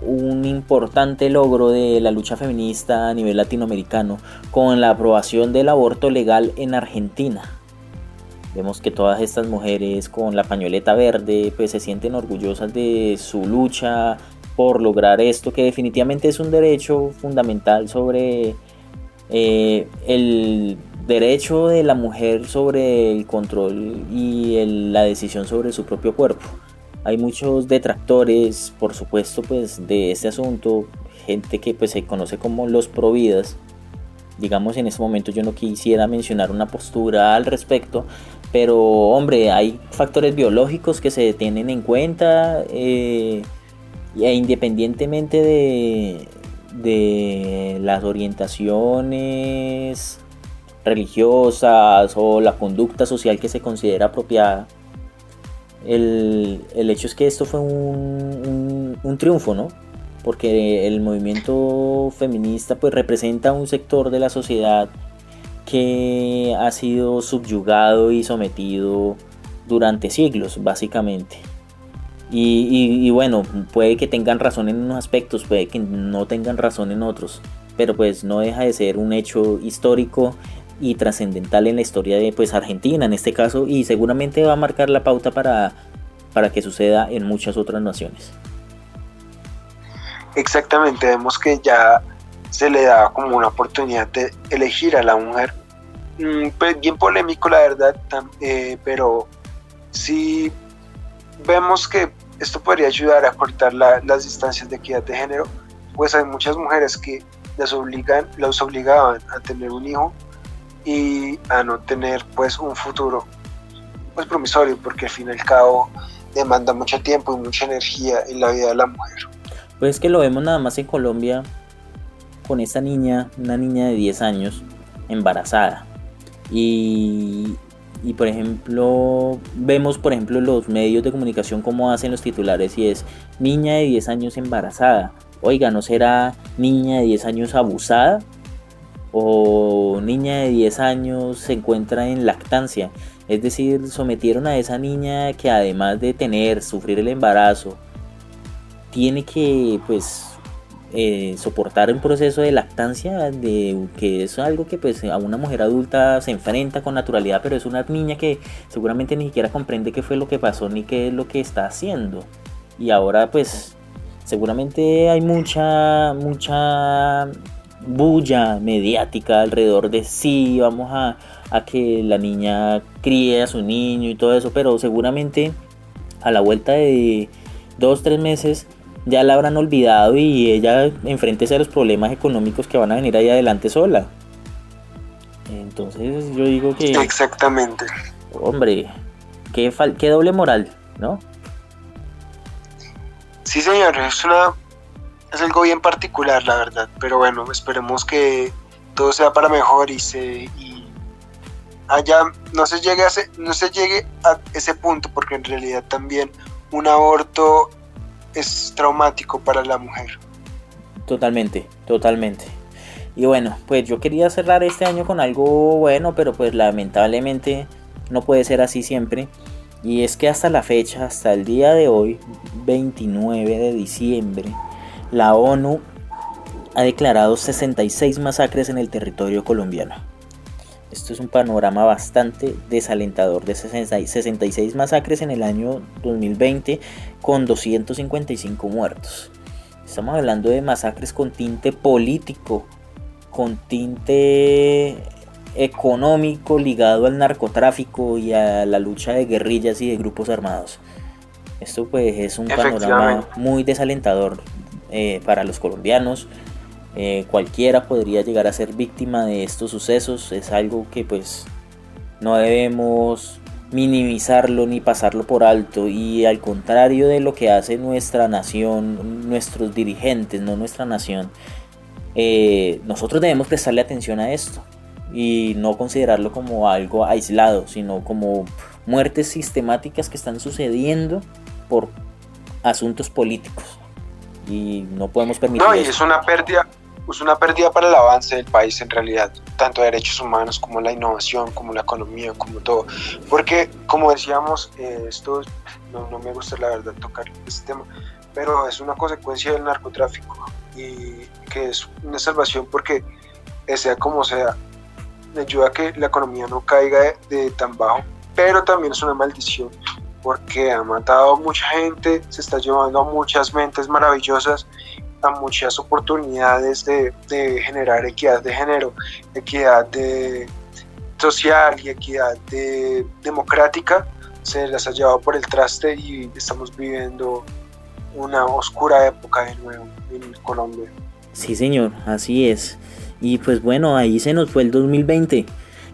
un importante logro de la lucha feminista a nivel latinoamericano con la aprobación del aborto legal en Argentina. Vemos que todas estas mujeres con la pañoleta verde pues se sienten orgullosas de su lucha por lograr esto que definitivamente es un derecho fundamental sobre eh, el derecho de la mujer sobre el control y la decisión sobre su propio cuerpo. Hay muchos detractores, por supuesto, pues de este asunto, gente que pues se conoce como los providas. Digamos en este momento yo no quisiera mencionar una postura al respecto, pero hombre, hay factores biológicos que se tienen en cuenta eh, e independientemente de, de las orientaciones religiosas o la conducta social que se considera apropiada, el, hecho es que esto fue un, un, triunfo, ¿no? Porque el movimiento feminista pues representa un sector de la sociedad que ha sido subyugado y sometido durante siglos, básicamente. Y, bueno, puede que tengan razón en unos aspectos, puede que no tengan razón en otros, pero pues no deja de ser un hecho histórico y trascendental en la historia de pues Argentina en este caso y seguramente va a marcar la pauta para, para que suceda en muchas otras naciones. Exactamente, vemos que ya se le da como una oportunidad de elegir a la mujer. Mm, pues, bien polémico la verdad, eh, pero si vemos que esto podría ayudar a cortar las distancias de equidad de género, pues hay muchas mujeres que les obligan, los obligaban a tener un hijo y a no tener pues un futuro pues promisorio porque al fin y al cabo demanda mucho tiempo y mucha energía en la vida de la mujer. Pues es que lo vemos nada más en Colombia con esta niña, una niña de 10 años embarazada. Y, y por ejemplo, vemos por ejemplo los medios de comunicación como hacen los titulares y es niña de 10 años embarazada. Oiga, ¿no será niña de 10 años abusada? O niña de 10 años se encuentra en lactancia. Es decir, sometieron a esa niña que además de tener, sufrir el embarazo, tiene que pues eh, soportar un proceso de lactancia, de, que es algo que pues a una mujer adulta se enfrenta con naturalidad, pero es una niña que seguramente ni siquiera comprende qué fue lo que pasó ni qué es lo que está haciendo. Y ahora pues seguramente hay mucha, mucha bulla mediática alrededor de sí, vamos a, a que la niña críe a su niño y todo eso, pero seguramente a la vuelta de dos, tres meses ya la habrán olvidado y ella enfrente a los problemas económicos que van a venir ahí adelante sola. Entonces yo digo que... Exactamente. Hombre, qué, qué doble moral, ¿no? Sí, señor, es una es algo bien particular, la verdad. Pero bueno, esperemos que todo sea para mejor y se y allá no se llegue a ese, no se llegue a ese punto, porque en realidad también un aborto es traumático para la mujer. Totalmente, totalmente. Y bueno, pues yo quería cerrar este año con algo bueno, pero pues lamentablemente no puede ser así siempre. Y es que hasta la fecha, hasta el día de hoy, 29 de diciembre, la ONU ha declarado 66 masacres en el territorio colombiano. Esto es un panorama bastante desalentador de 66 masacres en el año 2020 con 255 muertos. Estamos hablando de masacres con tinte político, con tinte económico ligado al narcotráfico y a la lucha de guerrillas y de grupos armados. Esto pues es un panorama muy desalentador eh, para los colombianos, eh, cualquiera podría llegar a ser víctima de estos sucesos. Es algo que pues no debemos minimizarlo ni pasarlo por alto y al contrario de lo que hace nuestra nación, nuestros dirigentes, no nuestra nación, eh, nosotros debemos prestarle atención a esto y no considerarlo como algo aislado, sino como muertes sistemáticas que están sucediendo por asuntos políticos y no podemos permitir. No, y es una pérdida, pues una pérdida para el avance del país en realidad, tanto derechos humanos como la innovación, como la economía, como todo. Porque, como decíamos, eh, esto no, no, me gusta la verdad tocar este tema, pero es una consecuencia del narcotráfico y que es una salvación porque sea como sea, ayuda a que la economía no caiga de, de tan bajo, pero también es una maldición porque ha matado a mucha gente, se está llevando a muchas mentes maravillosas a muchas oportunidades de, generar equidad de género, equidad de social y equidad de, democrática, se las ha llevado por el traste y estamos viviendo una oscura época de nuevo en Colombia. Sí, señor, así es. Y pues bueno, ahí se nos fue el 2020.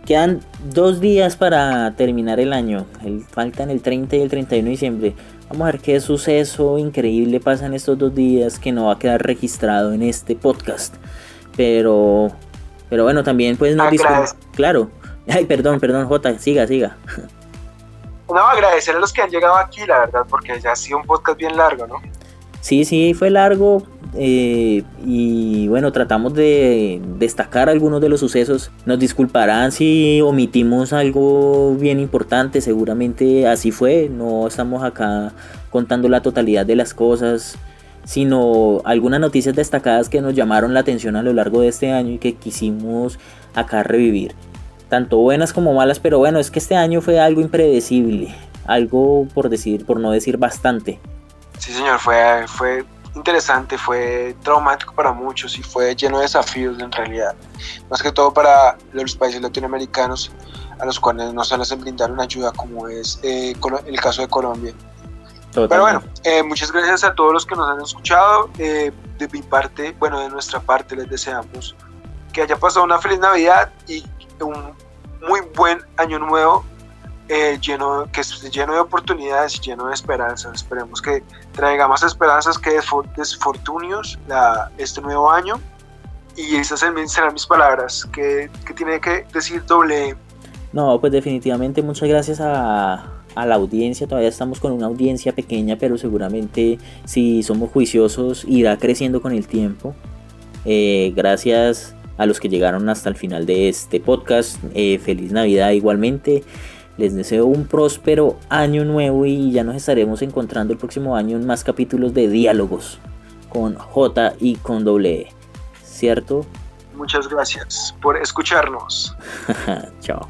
Quedan dos días para terminar el año. Faltan el 30 y el 31 de diciembre. Vamos a ver qué suceso increíble pasa en estos dos días que no va a quedar registrado en este podcast. Pero, pero bueno, también pues no Claro. Ay, perdón, perdón, J, siga, siga. No, agradecer a los que han llegado aquí, la verdad, porque ya ha sido un podcast bien largo, ¿no? Sí, sí, fue largo eh, y bueno, tratamos de destacar algunos de los sucesos. Nos disculparán si omitimos algo bien importante, seguramente así fue, no estamos acá contando la totalidad de las cosas, sino algunas noticias destacadas que nos llamaron la atención a lo largo de este año y que quisimos acá revivir. Tanto buenas como malas, pero bueno, es que este año fue algo impredecible, algo por decir, por no decir bastante. Sí, señor, fue, fue interesante, fue traumático para muchos y fue lleno de desafíos en realidad. Más que todo para los países latinoamericanos a los cuales no se les brindaron ayuda como es eh, el caso de Colombia. Pero bueno, eh, muchas gracias a todos los que nos han escuchado. Eh, de mi parte, bueno, de nuestra parte, les deseamos que haya pasado una feliz Navidad y un muy buen año nuevo eh, lleno, que esté lleno de oportunidades y lleno de esperanzas. Esperemos que traiga más esperanzas que desfortunios la, este nuevo año. Y esas serán mis palabras. que tiene que decir doble? No, pues definitivamente muchas gracias a, a la audiencia. Todavía estamos con una audiencia pequeña, pero seguramente si somos juiciosos irá creciendo con el tiempo. Eh, gracias a los que llegaron hasta el final de este podcast. Eh, feliz Navidad igualmente. Les deseo un próspero año nuevo y ya nos estaremos encontrando el próximo año en más capítulos de diálogos con J y con doble E. ¿Cierto? Muchas gracias por escucharnos. Chao.